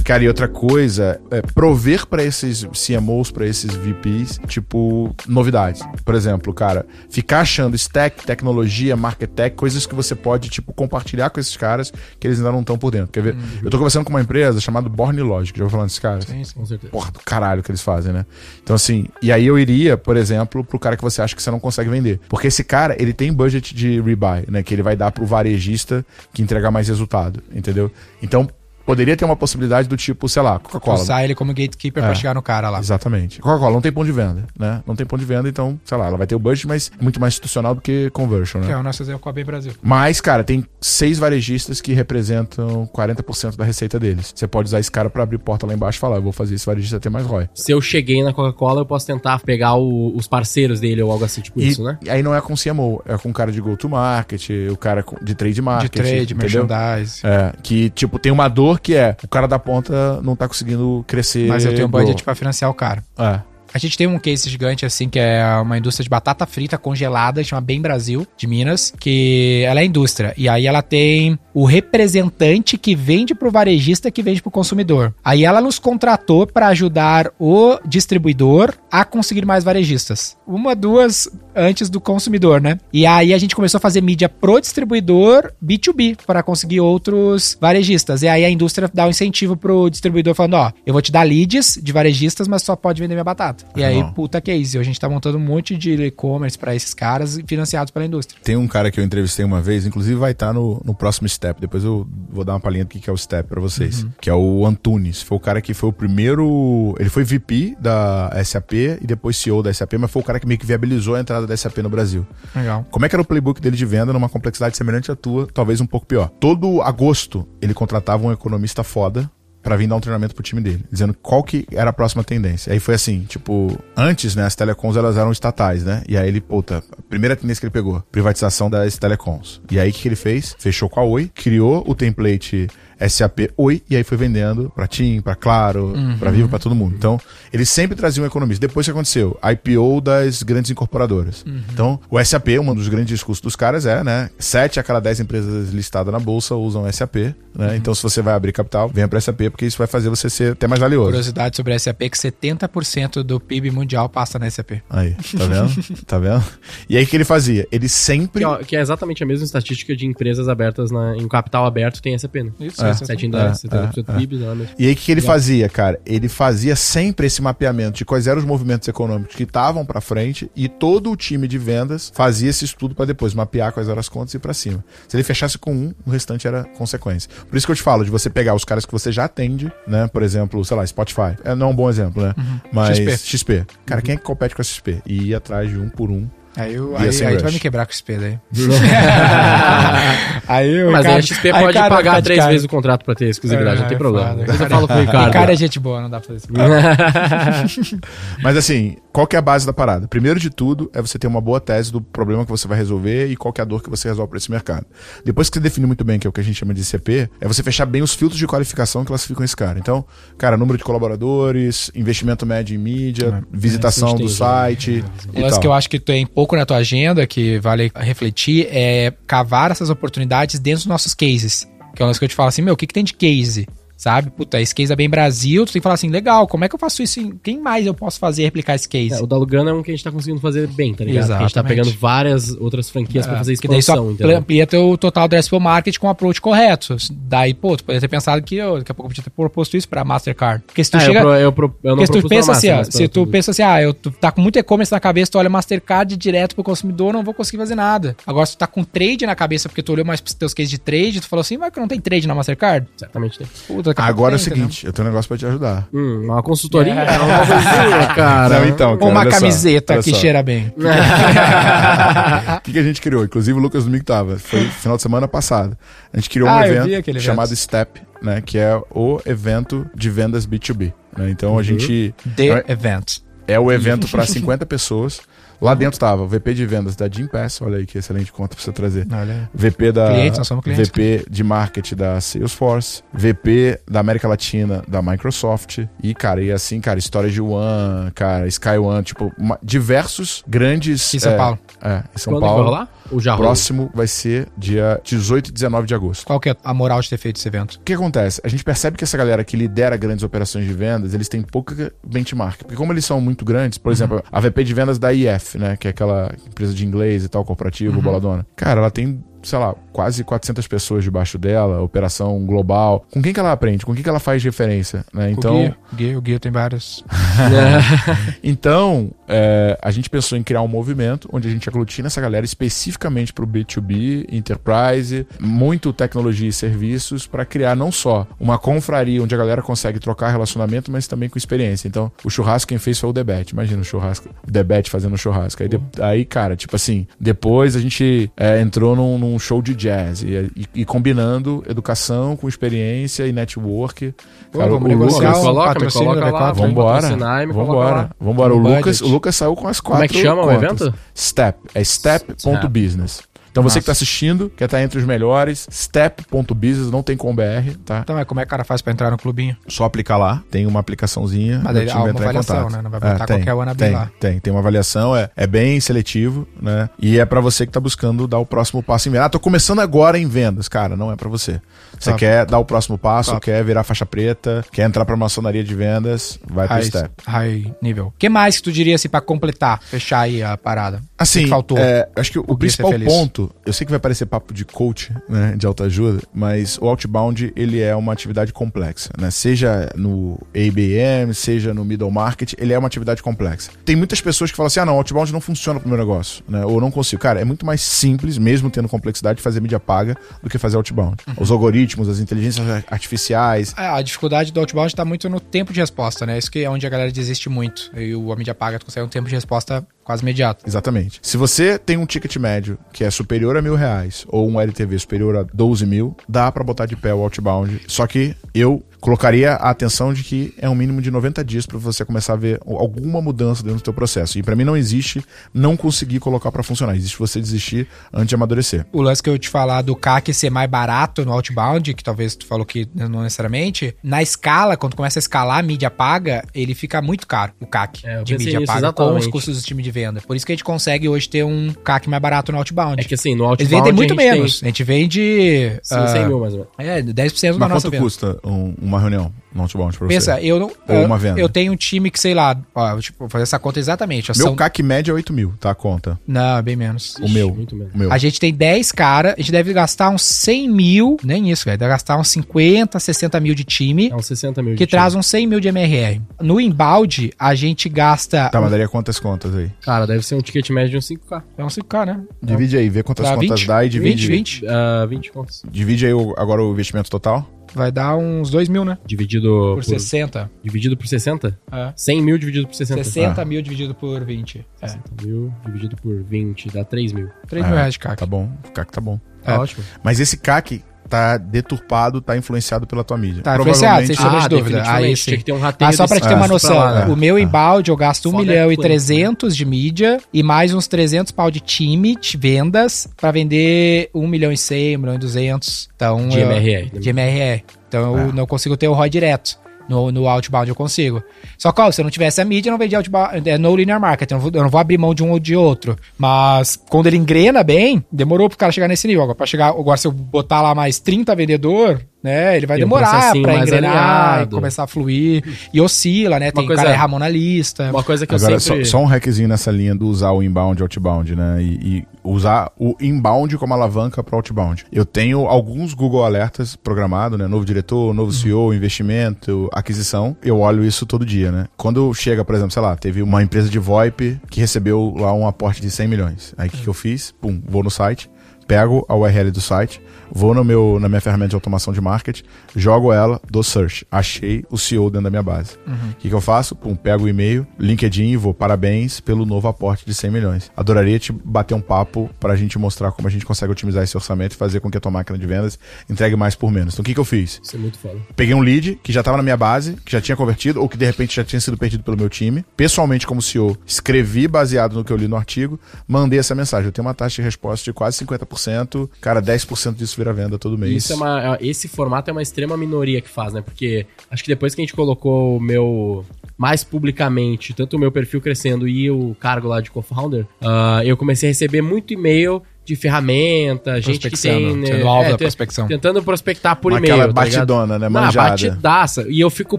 D: Cara, e outra coisa, é prover pra esses CMOs, pra esses VPs, tipo, novidades. Por exemplo, cara, ficar achando stack, tecnologia, market tech, coisas que você pode, tipo, compartilhar com esses caras que eles ainda não estão por dentro. Quer ver? Eu tô conversando com uma empresa chamada Born Logic, já vou falando desses caras?
C: Sim, sim.
B: Com certeza.
D: Porra do caralho que eles fazem, né? Então, assim, e aí eu iria, por exemplo, pro cara que você acha que você não consegue vender. Porque esse cara, ele tem budget de rebuy, né? Que ele vai dar pro varejista que entregar mais resultado, entendeu? Então, poderia ter uma possibilidade do tipo, sei lá, Coca-Cola.
C: Usar ele como gatekeeper pra
D: É.
C: chegar no cara lá.
D: Exatamente. Coca-Cola não tem ponto de venda, né? Não tem ponto de venda, então, sei lá, ela vai ter o budget, mas é muito mais institucional do que conversion,
C: Que
D: né?
C: é o nosso exemplo com a Bem Brasil.
D: Mas, cara, tem seis varejistas que representam 40% da receita deles. Você pode usar esse cara pra abrir porta lá embaixo e falar, eu vou fazer esse varejista ter mais ROI.
B: Se eu cheguei na Coca-Cola, eu posso tentar pegar o- os parceiros dele ou algo assim, tipo
D: E
B: isso, né?
D: aí não é com CMO, é com o cara de go-to-market, o cara com- de trade
C: De
D: marketing,
C: trade,
D: entendeu?
C: merchandise.
D: É, que, tipo, tem uma dor que é o cara da ponta não tá conseguindo crescer.
C: Mas eu tenho um budget pra financiar o cara.
D: É.
C: A gente tem um case gigante, assim, que é uma indústria de batata frita congelada, chama Bem Brasil, de Minas, que ela é indústria. E aí ela tem o representante que vende pro varejista que vende pro consumidor. Aí ela nos contratou para ajudar o distribuidor a conseguir mais varejistas. Uma, duas antes do consumidor, né? E aí a gente começou a fazer mídia pro distribuidor B2B para conseguir outros varejistas. E aí a indústria dá um incentivo pro distribuidor falando, ó, eu vou te dar leads de varejistas, mas só pode vender minha batata. E aí,
D: Não.
C: puta case. A gente tá montando um monte de e-commerce para esses caras financiados pela indústria.
D: Tem um cara que eu entrevistei uma vez, inclusive vai estar no, no próximo step. Depois eu vou dar uma palhinha do que que é o step pra vocês. Que é o Antunes. Foi o cara que foi o primeiro. Ele foi VP da SAP e depois CEO da SAP, mas foi o cara que meio que viabilizou a entrada da SAP no Brasil.
C: Legal.
D: Como é que era o playbook dele de venda numa complexidade semelhante à tua, talvez um pouco pior? Todo agosto ele contratava um economista foda pra vir dar um treinamento pro time dele, dizendo qual que era a próxima tendência. Aí foi assim, tipo, antes, né, as telecoms elas eram estatais, né? E aí ele, puta, a primeira tendência que ele pegou, privatização das telecoms. E aí o que ele fez? Fechou com a Oi, criou o template SAP Oi e aí foi vendendo pra TIM, pra Claro, pra Vivo, pra todo mundo. Então, ele sempre trazia um economista. Depois o que aconteceu? IPO das grandes incorporadoras. Então, o SAP, um dos grandes discursos dos caras é, né? Sete a cada dez empresas listadas na bolsa usam SAP, né? Então, se você vai abrir capital, venha pra SAP, porque isso vai fazer você ser até mais valioso.
C: Curiosidade sobre a SAP é que 70% do PIB mundial passa na SAP.
D: Aí, tá vendo? tá vendo? E aí o que ele fazia? Ele sempre.
B: Que, ó, que é exatamente a mesma estatística de empresas abertas na- em capital aberto tem SAP, né?
C: Isso,
D: É.
C: isso.
B: 7 em
D: É,
B: 10, 70%
D: é,
B: do PIB.
D: E aí o que, ele fazia, cara? Ele fazia sempre esse mapeamento de quais eram os movimentos econômicos que estavam pra frente e todo o time de vendas fazia esse estudo pra depois mapear quais eram as contas e ir pra cima. Se ele fechasse com um, o restante era consequência. Por isso que eu te falo de você pegar os caras que você já atende, né? Por exemplo, sei lá, Spotify. É não é um bom exemplo, né? Mas
C: XP.
D: XP. Cara, quem é que compete com a XP? E ir atrás de um por um.
C: Aí, eu,
D: E
C: aí, aí tu vai me quebrar com o XP daí. aí eu,
B: Mas aí
C: Ricardo-
B: a XP
C: aí
B: pode
C: Ricardo
B: pagar
C: fica de
B: três
C: cara.
B: vezes o contrato pra ter exclusividade,
C: É,
B: não tem
C: é
B: problema.
C: foda.
B: Depois eu falo com o Ricardo.
C: Cara é gente boa, não dá pra fazer isso.
D: Mas assim, qual que é a base da parada? Primeiro de tudo é você ter uma boa tese do problema que você vai resolver e qual que é a dor que você resolve para esse mercado. Depois que você define muito bem que é o que a gente chama de CP, é você fechar bem os filtros de qualificação que classificam esse cara. Então, cara, número de colaboradores, investimento médio em mídia, visitação do site.
C: O lance que eu acho que tem pouco na tua agenda, que vale refletir, é cavar essas oportunidades dentro dos nossos cases. Que é um lance que eu te falo assim, meu, o que, que tem de case? Sabe? Puta, esse case é bem Brasil, tu tem que falar assim, legal, como é que eu faço isso? Em... Quem mais eu posso fazer replicar esse case?
B: É, o da Lugano é um que a gente tá conseguindo fazer bem, tá ligado? Porque A gente tá
C: Exatamente.
B: pegando várias outras franquias pra fazer
C: Porque daí só
B: expansão, entendeu?
C: amplia teu total addressable market com o approach correto. Daí, pô, tu poderia ter pensado que eu, daqui a pouco eu podia ter proposto isso pra Mastercard. Porque se tu
B: Ah,
C: chega...
B: eu, pro- eu, pro- eu não
C: Porque se tu pensa assim, ó, se tu
B: tudo.
C: pensa assim, ah, eu tu tá com muito e-commerce na cabeça, tu olha Mastercard direto pro consumidor, não vou conseguir fazer nada. Agora, se tu tá com trade na cabeça, porque tu olhou mais pros teus cases de trade, tu falou assim, mas que não tem trade na Mastercard?
B: Certamente tem.
C: Puta,
D: Agora é o
C: entendeu?
D: seguinte, eu tenho um negócio pra te ajudar.
B: Hum, uma consultoria,
C: É.
B: uma coisinha, cara.
D: Não, então, cara,
C: Ou uma
D: só,
C: camiseta
D: olha
C: que
D: só.
C: cheira bem.
D: O que, que a gente criou? Inclusive o Lucas Domingo tava. Foi final de semana passado. A gente criou um
C: Ah, vi
D: evento
C: evento.
D: chamado Step, né? Que é o evento de vendas B2B. né? Então
C: Uhum.
D: a gente.
C: The Event.
D: É o evento para 50 pessoas. Lá dentro tava o VP de vendas da Jim Pass, olha aí que excelente conta pra você trazer.
C: Olha.
D: VP da
C: Clientes, nós somos clientes.
D: VP de marketing da Salesforce, VP da América Latina da Microsoft e cara, e assim, cara, história de One, cara, Sky One, tipo, uma- diversos grandes
C: Em São
D: é,
C: Paulo.
D: É, em São
B: Quando
D: Paulo.
B: Ou rolou?
D: Próximo vai ser dia 18 e 19 de agosto.
C: Qual que é a moral de ter feito esse evento?
D: O que acontece? A gente percebe que essa galera que lidera grandes operações de vendas, eles têm pouca benchmark. Porque como eles são muito grandes, por exemplo, a VP de vendas da IF, né? Que é aquela empresa de inglês e tal, corporativo, boladona. Cara, ela tem, sei lá, quase 400 pessoas debaixo dela, operação global. Com quem que ela aprende? Com quem que ela faz referência? Né?
C: Então, o Guia, o Guia, o Guia tem vários.
D: então é, a gente pensou em criar um movimento onde a gente aglutina essa galera especificamente para o B2B, Enterprise, muito tecnologia e serviços, para criar não só uma confraria onde a galera consegue trocar relacionamento, mas também com experiência. Então, o churrasco quem fez foi o Debet. Imagina o churrasco, o Debet fazendo churrasco. Aí, de- aí, cara, tipo assim, depois a gente é, entrou num, num show de jazz e, e- e combinando educação com experiência e network.
C: Pô,
D: Cara,
C: vamos
D: o
C: negociar
D: Lucas-
C: um
B: coloca, me coloca lá,
C: V4, hein?
B: vamos
D: Vambora,
B: e coloca lá.
D: vambora, vambora. O Lucas, o Lucas saiu com as quatro
B: Como é que chama o
D: contas.
B: evento?
D: Step, é step.business. Então você que tá assistindo, quer estar entre os melhores, step.business, não tem com BR, tá?
C: Então, mas como é que o cara faz pra entrar no clubinho?
D: Só aplicar lá, tem uma aplicaçãozinha.
C: Mas aí
D: time
C: há
D: vai
C: uma avaliação, né? Não vai botar
D: tem,
C: qualquer wannabe
D: tem,
C: lá.
D: Tem, tem uma avaliação, é, é bem seletivo, né? E é pra você que tá buscando dar o próximo passo em vendas. Ah, tô começando agora em vendas. Cara, não é pra você. Você
C: Top.
D: quer dar o próximo passo,
C: Top.
D: quer virar faixa preta, quer entrar pra maçonaria de vendas, vai pro
C: High,
D: step.
C: high nível. O que mais que tu diria assim pra completar, fechar aí a parada? O
D: Assim,
C: que faltou?
D: é, acho que o,
C: Gui
D: principal ponto, eu sei que vai parecer papo de coach, né, de autoajuda, mas o outbound, ele é uma atividade complexa, né? Seja no ABM, seja no middle market, ele é uma atividade complexa. Tem muitas pessoas que falam assim, ah, não, o outbound não funciona pro meu negócio, né? Ou não consigo. Cara, é muito mais simples, mesmo tendo complexidade, fazer mídia paga do que fazer outbound.
C: Uhum.
D: Os algoritmos, as inteligências artificiais,
C: É, a dificuldade do outbound tá muito no tempo de resposta, né? Isso que é onde a galera desiste muito. E o a mídia paga tu consegue um tempo de resposta quase imediato.
D: Exatamente. Se você tem um ticket médio que é superior a mil reais ou um LTV superior a 12 mil, dá pra botar de pé o outbound. Só que eu colocaria a atenção de que é um mínimo de 90 dias pra você começar a ver alguma mudança dentro do teu processo. E pra mim não existe não conseguir colocar pra funcionar. Existe você desistir antes de amadurecer.
C: O lance que eu te falar do CAC ser mais barato no outbound, que talvez tu falou que não necessariamente, na escala, quando começa a escalar a mídia paga, ele fica muito caro, o CAC
B: É,
C: de mídia
B: nisso,
C: paga, com os
B: exatamente.
C: custos do time de venda. Por isso que a gente consegue hoje ter um CAC mais barato no outbound.
B: É que assim, no
C: Eles
B: outbound
C: vendem muito
B: a gente
C: menos. A gente vende...
B: Tem, sim,
C: ah,
B: 100 mil mais ou menos.
C: É, 10% da
D: Mas
C: nossa
D: quanto
C: venda.
D: custa um- uma reunião outbound pra você?
C: Pensa, eu não.
D: Ou
C: eu,
D: uma venda.
C: eu tenho um time que, sei lá, ó, tipo, vou fazer essa conta exatamente. ó,
D: Meu
C: são-
D: CAC médio é 8 mil, tá? A conta.
C: Não, bem menos.
D: O meu.
B: muito menos.
D: O meu.
C: A gente tem 10 caras, a gente deve gastar uns 100 mil, nem isso, velho. Deve gastar uns 50, 60 mil de time,
B: É uns 60 mil.
C: que
B: de
C: traz
B: time.
C: uns 100 mil de MRR. No embalde, a gente gasta.
D: Tá, mas daria quantas contas aí?
B: Cara, deve ser um ticket médio de uns 5k.
C: É um 5K, né?
D: Divide aí, vê quantas
C: Dá
D: contas
C: 20?
D: dá e divide.
C: 20, 20.
B: Ah, 20 contos.
D: Divide aí o- agora o investimento total.
C: Vai dar uns 2 mil, né?
B: Dividido
C: Por
B: por,
C: 60.
B: dividido por 60?
C: É.
B: 100 mil dividido por 60.
C: 60 mil dividido por 20. É.
B: 60 mil dividido por 20 dá 3 mil.
C: 3 mil reais de CAC.
D: Tá bom, o CAC tá bom.
B: Tá
C: É.
B: ótimo.
D: Mas esse CAC, tá deturpado, tá influenciado pela tua mídia.
C: Tá influenciado, sem
D: Provavelmente-
C: sombra de
B: Ah,
C: dúvida.
B: definitivamente,
C: Aí
B: tinha que ter um rateio
C: Ah, só pra te ter uma noção,
B: lá, né?
C: o meu embalde eu gasto 1
B: Foda
C: milhão
B: é
C: e
B: quanto,
C: 300 de mídia e mais uns 300 pau de time, de vendas, pra vender 1 milhão e 100, 1 milhão e 200. Então,
B: De né?
C: De MRR. Então eu não consigo ter o ROI direto. No, no outbound eu consigo. Só que, ó, se eu não tivesse a mídia, eu não vendia outbound. É no linear market. Eu não, vou, eu não vou abrir mão de um ou de outro. Mas quando ele engrena bem, demorou pro cara chegar nesse nível. Agora, pra chegar, agora se eu botar lá mais 30 vendedor, né? Ele vai
B: Tem um
C: demorar
B: processinho
C: pra engrenar e começar a fluir. E oscila, né? Tem
B: coisa-
C: cara errar a mão na lista.
B: Uma coisa que eu
D: Agora,
B: sempre...
D: só, só um hackzinho nessa linha do usar o inbound e outbound, né? E, e usar o inbound como alavanca para outbound. Eu tenho alguns Google Alertas programados, né? Novo diretor, novo CEO, investimento, aquisição. Eu olho isso todo dia, né? Quando chega, por exemplo, sei lá, teve uma empresa de VoIP que recebeu lá um aporte de 100 milhões. Aí o que, que eu fiz? Pum, vou no site, pego a URL do site, vou no meu, na minha ferramenta de automação de marketing, jogo ela, dou search. Achei o CEO dentro da minha base. O que, que eu faço? Pum, pego o e-mail, LinkedIn e vou, parabéns pelo novo aporte de 100 milhões. Adoraria te bater um papo pra gente mostrar como a gente consegue otimizar esse orçamento e fazer com que a tua máquina de vendas entregue mais por menos. Então o que, que eu fiz?
B: Isso é muito foda.
D: Peguei um lead que já estava na minha base, que já tinha convertido, ou que de repente já tinha sido perdido pelo meu time. Pessoalmente, como CEO, escrevi baseado no que eu li no artigo, mandei essa mensagem. Eu tenho uma taxa de resposta de quase 50%. Cara, 10% disso vira venda todo mês.
B: Isso é uma, esse formato é uma extrema minoria que faz, né? Porque acho que depois que a gente colocou o meu mais publicamente, tanto o meu perfil crescendo e o cargo lá de co-founder, ah, eu comecei a receber muito e-mail de ferramenta, gente que tem. Né, te-
C: prospecção.
B: Tentando prospectar por e-mail.
D: aquela
B: tá
D: batidona, né?
B: Não,
D: Manjada.
B: batidaça. E eu fico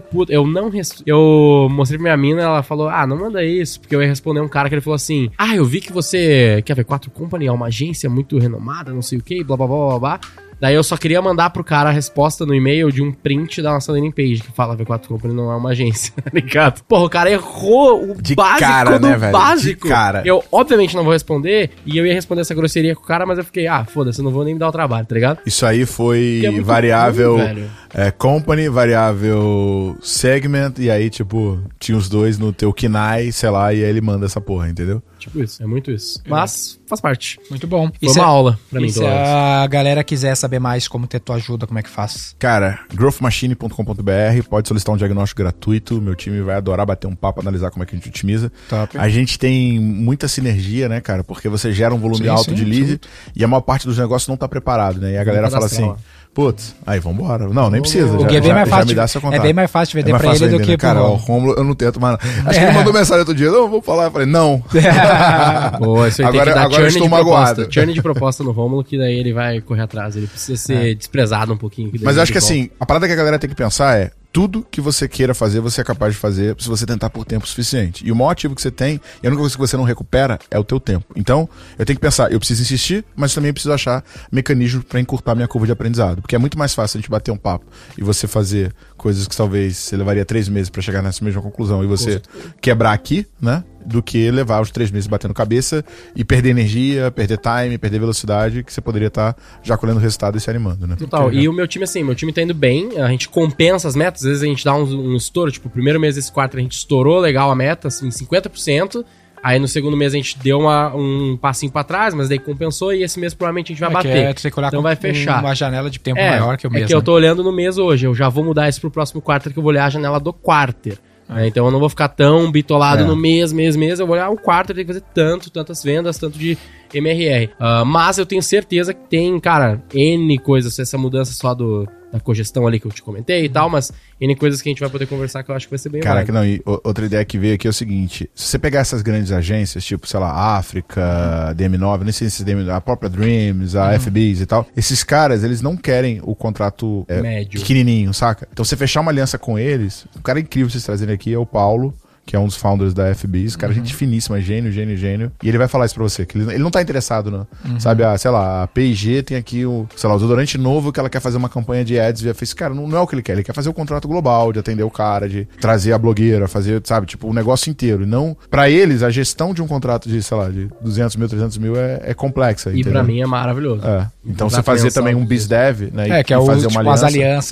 B: puto. Eu não. res- Eu mostrei pra minha mina, ela falou: Ah, não manda isso. Porque eu ia responder um cara que ele falou assim: Ah, eu vi que você quer ver 4 Company, é uma agência muito renomada, não sei o que, blá blá blá blá blá. Daí eu só queria mandar pro cara a resposta no e-mail de um print da nossa landing page que fala V4 Company não é uma agência, tá ligado? Porra, o cara errou o
D: De
B: básico
D: cara,
B: do
D: né, velho?
B: básico.
D: De cara.
B: Eu, obviamente, não vou responder e eu ia responder essa grosseria com o cara, mas eu fiquei, ah, foda-se, eu não vou nem me dar o trabalho, tá ligado?
D: Isso aí foi
B: é
D: variável
B: ruim,
D: é, company, variável segment, e aí, tipo, tinha os dois no teu KINAI, sei lá, e aí ele manda essa porra, entendeu?
B: Tipo isso, é muito isso. Mas faz parte.
C: Muito bom.
B: Foi uma aula pra mim,
C: se a galera quiser saber mais como ter tua ajuda, como é que faz?
D: Cara, growthmachine.com.br, pode solicitar um diagnóstico gratuito, meu time vai adorar bater um papo, analisar como é que a gente otimiza.
C: Top.
D: A gente tem muita sinergia, né, cara, porque você gera um volume
C: Sim,
D: alto
C: sim,
D: de lead e a maior parte dos negócios não tá preparado, né, e a galera fala
B: cadastrar
D: assim, putz, aí vambora. Não, nem precisa,
C: O
D: já,
C: é bem
D: já-
C: mais
D: já
C: fácil de- é bem mais fácil de vender
D: mais
C: pra
D: fácil
C: ele do
D: vender,
C: que
D: né?
C: pro
D: Cara, o
C: Romulo.
D: Romulo eu não tento mais. Acho que ele mandou mensagem outro dia, não, vou falar, eu falei, não.
B: Boa, isso aí
D: Agora-
B: tem que dar
D: agora
B: churn
D: estou
B: de
D: magoado.
B: proposta. Churn de proposta no Rômulo, que daí ele vai correr atrás. Ele precisa ser desprezado um pouquinho.
D: Mas eu acho que
B: volta.
D: assim, a parada que a galera tem que pensar é tudo que você queira fazer, você é capaz de fazer se você tentar por tempo suficiente. E o maior ativo que você tem, e a única coisa que você não recupera é o teu tempo. Então, eu tenho que pensar, eu preciso insistir, mas também preciso achar mecanismos para encurtar minha curva de aprendizado. Porque é muito mais fácil a gente bater um papo e você fazer coisas que talvez você levaria três meses para chegar nessa mesma conclusão e você quebrar aqui, né? Do que levar os três meses batendo cabeça e perder energia, perder time, perder velocidade, que você poderia estar já colhendo resultado e se animando, né?
B: Total. E o meu time, assim, meu time tá indo bem, a gente compensa as metas, às vezes a gente dá um, um estouro, tipo, o primeiro mês desse quarto a gente estourou legal a meta, assim, 50%. Aí no segundo mês a gente deu uma, um passinho pra trás, mas daí compensou e esse mês provavelmente a gente vai
C: É que
B: bater.
C: é, tu tem que
B: então vai fechar.
C: uma janela de tempo
B: É,
C: maior que o
B: é
C: mês.
B: que eu
C: né?
B: tô olhando no mês hoje, eu já vou mudar isso pro próximo quarto que eu vou olhar a janela do quarter. né? Então eu não vou ficar tão bitolado
D: É.
B: no mês, mês, mês. Eu vou olhar o quarto, tem que fazer tanto, tantas vendas, tanto de MRR. Ah, mas eu tenho certeza que tem, cara, N coisas, essa mudança só do, da cogestão ali que eu te comentei e tal, mas N coisas que a gente vai poder conversar que eu acho que vai ser bem
D: Cara,
B: válido.
D: que não, e outra ideia que veio aqui é o seguinte: se você pegar essas grandes agências, tipo, sei lá, África, DM9, nem sei se DM, a própria Dreams, a FBs e tal, esses caras, eles não querem o contrato é,
B: Médio.
D: pequenininho, saca? Então você fechar uma aliança com eles, o cara incrível vocês trazerem aqui é o Paulo. Que é um dos founders da FBs, cara, gente finíssima, gênio, gênio, gênio. E ele vai falar isso pra você, que ele, ele não tá interessado, não. Sabe, a, sei lá, a P&G tem aqui o, sei lá, o desodorante novo que ela quer fazer uma campanha de ads via Facebook. Cara, não, não é o que ele quer. Ele quer fazer o contrato global, de atender o cara, de trazer a blogueira, fazer, sabe, tipo, o negócio inteiro. E não, pra eles, a gestão de um contrato de, sei lá, de 200 mil, 300 mil é, é complexa.
B: E
D: entendeu?
B: pra mim é maravilhoso.
D: É. Então
B: Dá
D: você fazer também um BizDev, né?
C: É,
D: e-
C: que é o,
D: fazer
C: tipo,
D: uma
C: as
D: aliança.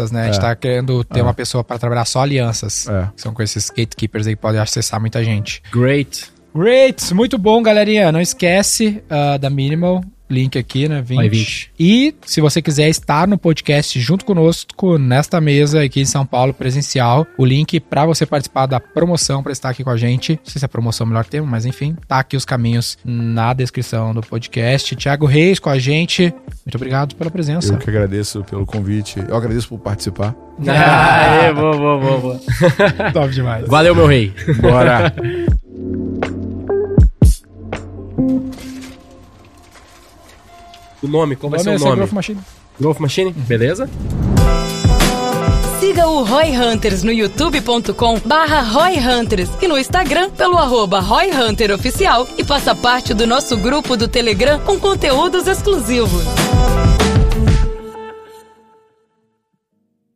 C: alianças, né? A gente tá querendo ter uma pessoa pra trabalhar só alianças.
D: É.
C: São com esses gatekeepers aí que podem acessar muita gente.
B: Great.
C: Great, muito bom, galerinha. Não esquece ah, da Minimal. Link aqui, né? 20.
B: Vai, 20.
C: E se você quiser estar no podcast junto conosco, nesta mesa aqui em São Paulo, presencial, o link para você participar da promoção, para estar aqui com a gente. Não sei se é promoção é o melhor termo, mas enfim, tá aqui os caminhos na descrição do podcast. Tiago Reis com a gente. Muito obrigado pela presença.
D: Eu que agradeço pelo convite. Eu agradeço por participar.
B: Ah, é, boa, boa, boa, boa.
C: Top demais.
B: Valeu, meu rei.
D: Bora!
B: O nome, qual vai
C: Nome
B: ser
C: é
B: o nome?
C: Growth Machine.
B: Growth Machine? Beleza?
E: Siga o Roy Hunters no youtube.com barra Roy Hunters e no Instagram pelo arroba Roy Hunter Oficial e faça parte do nosso grupo do Telegram com conteúdos exclusivos.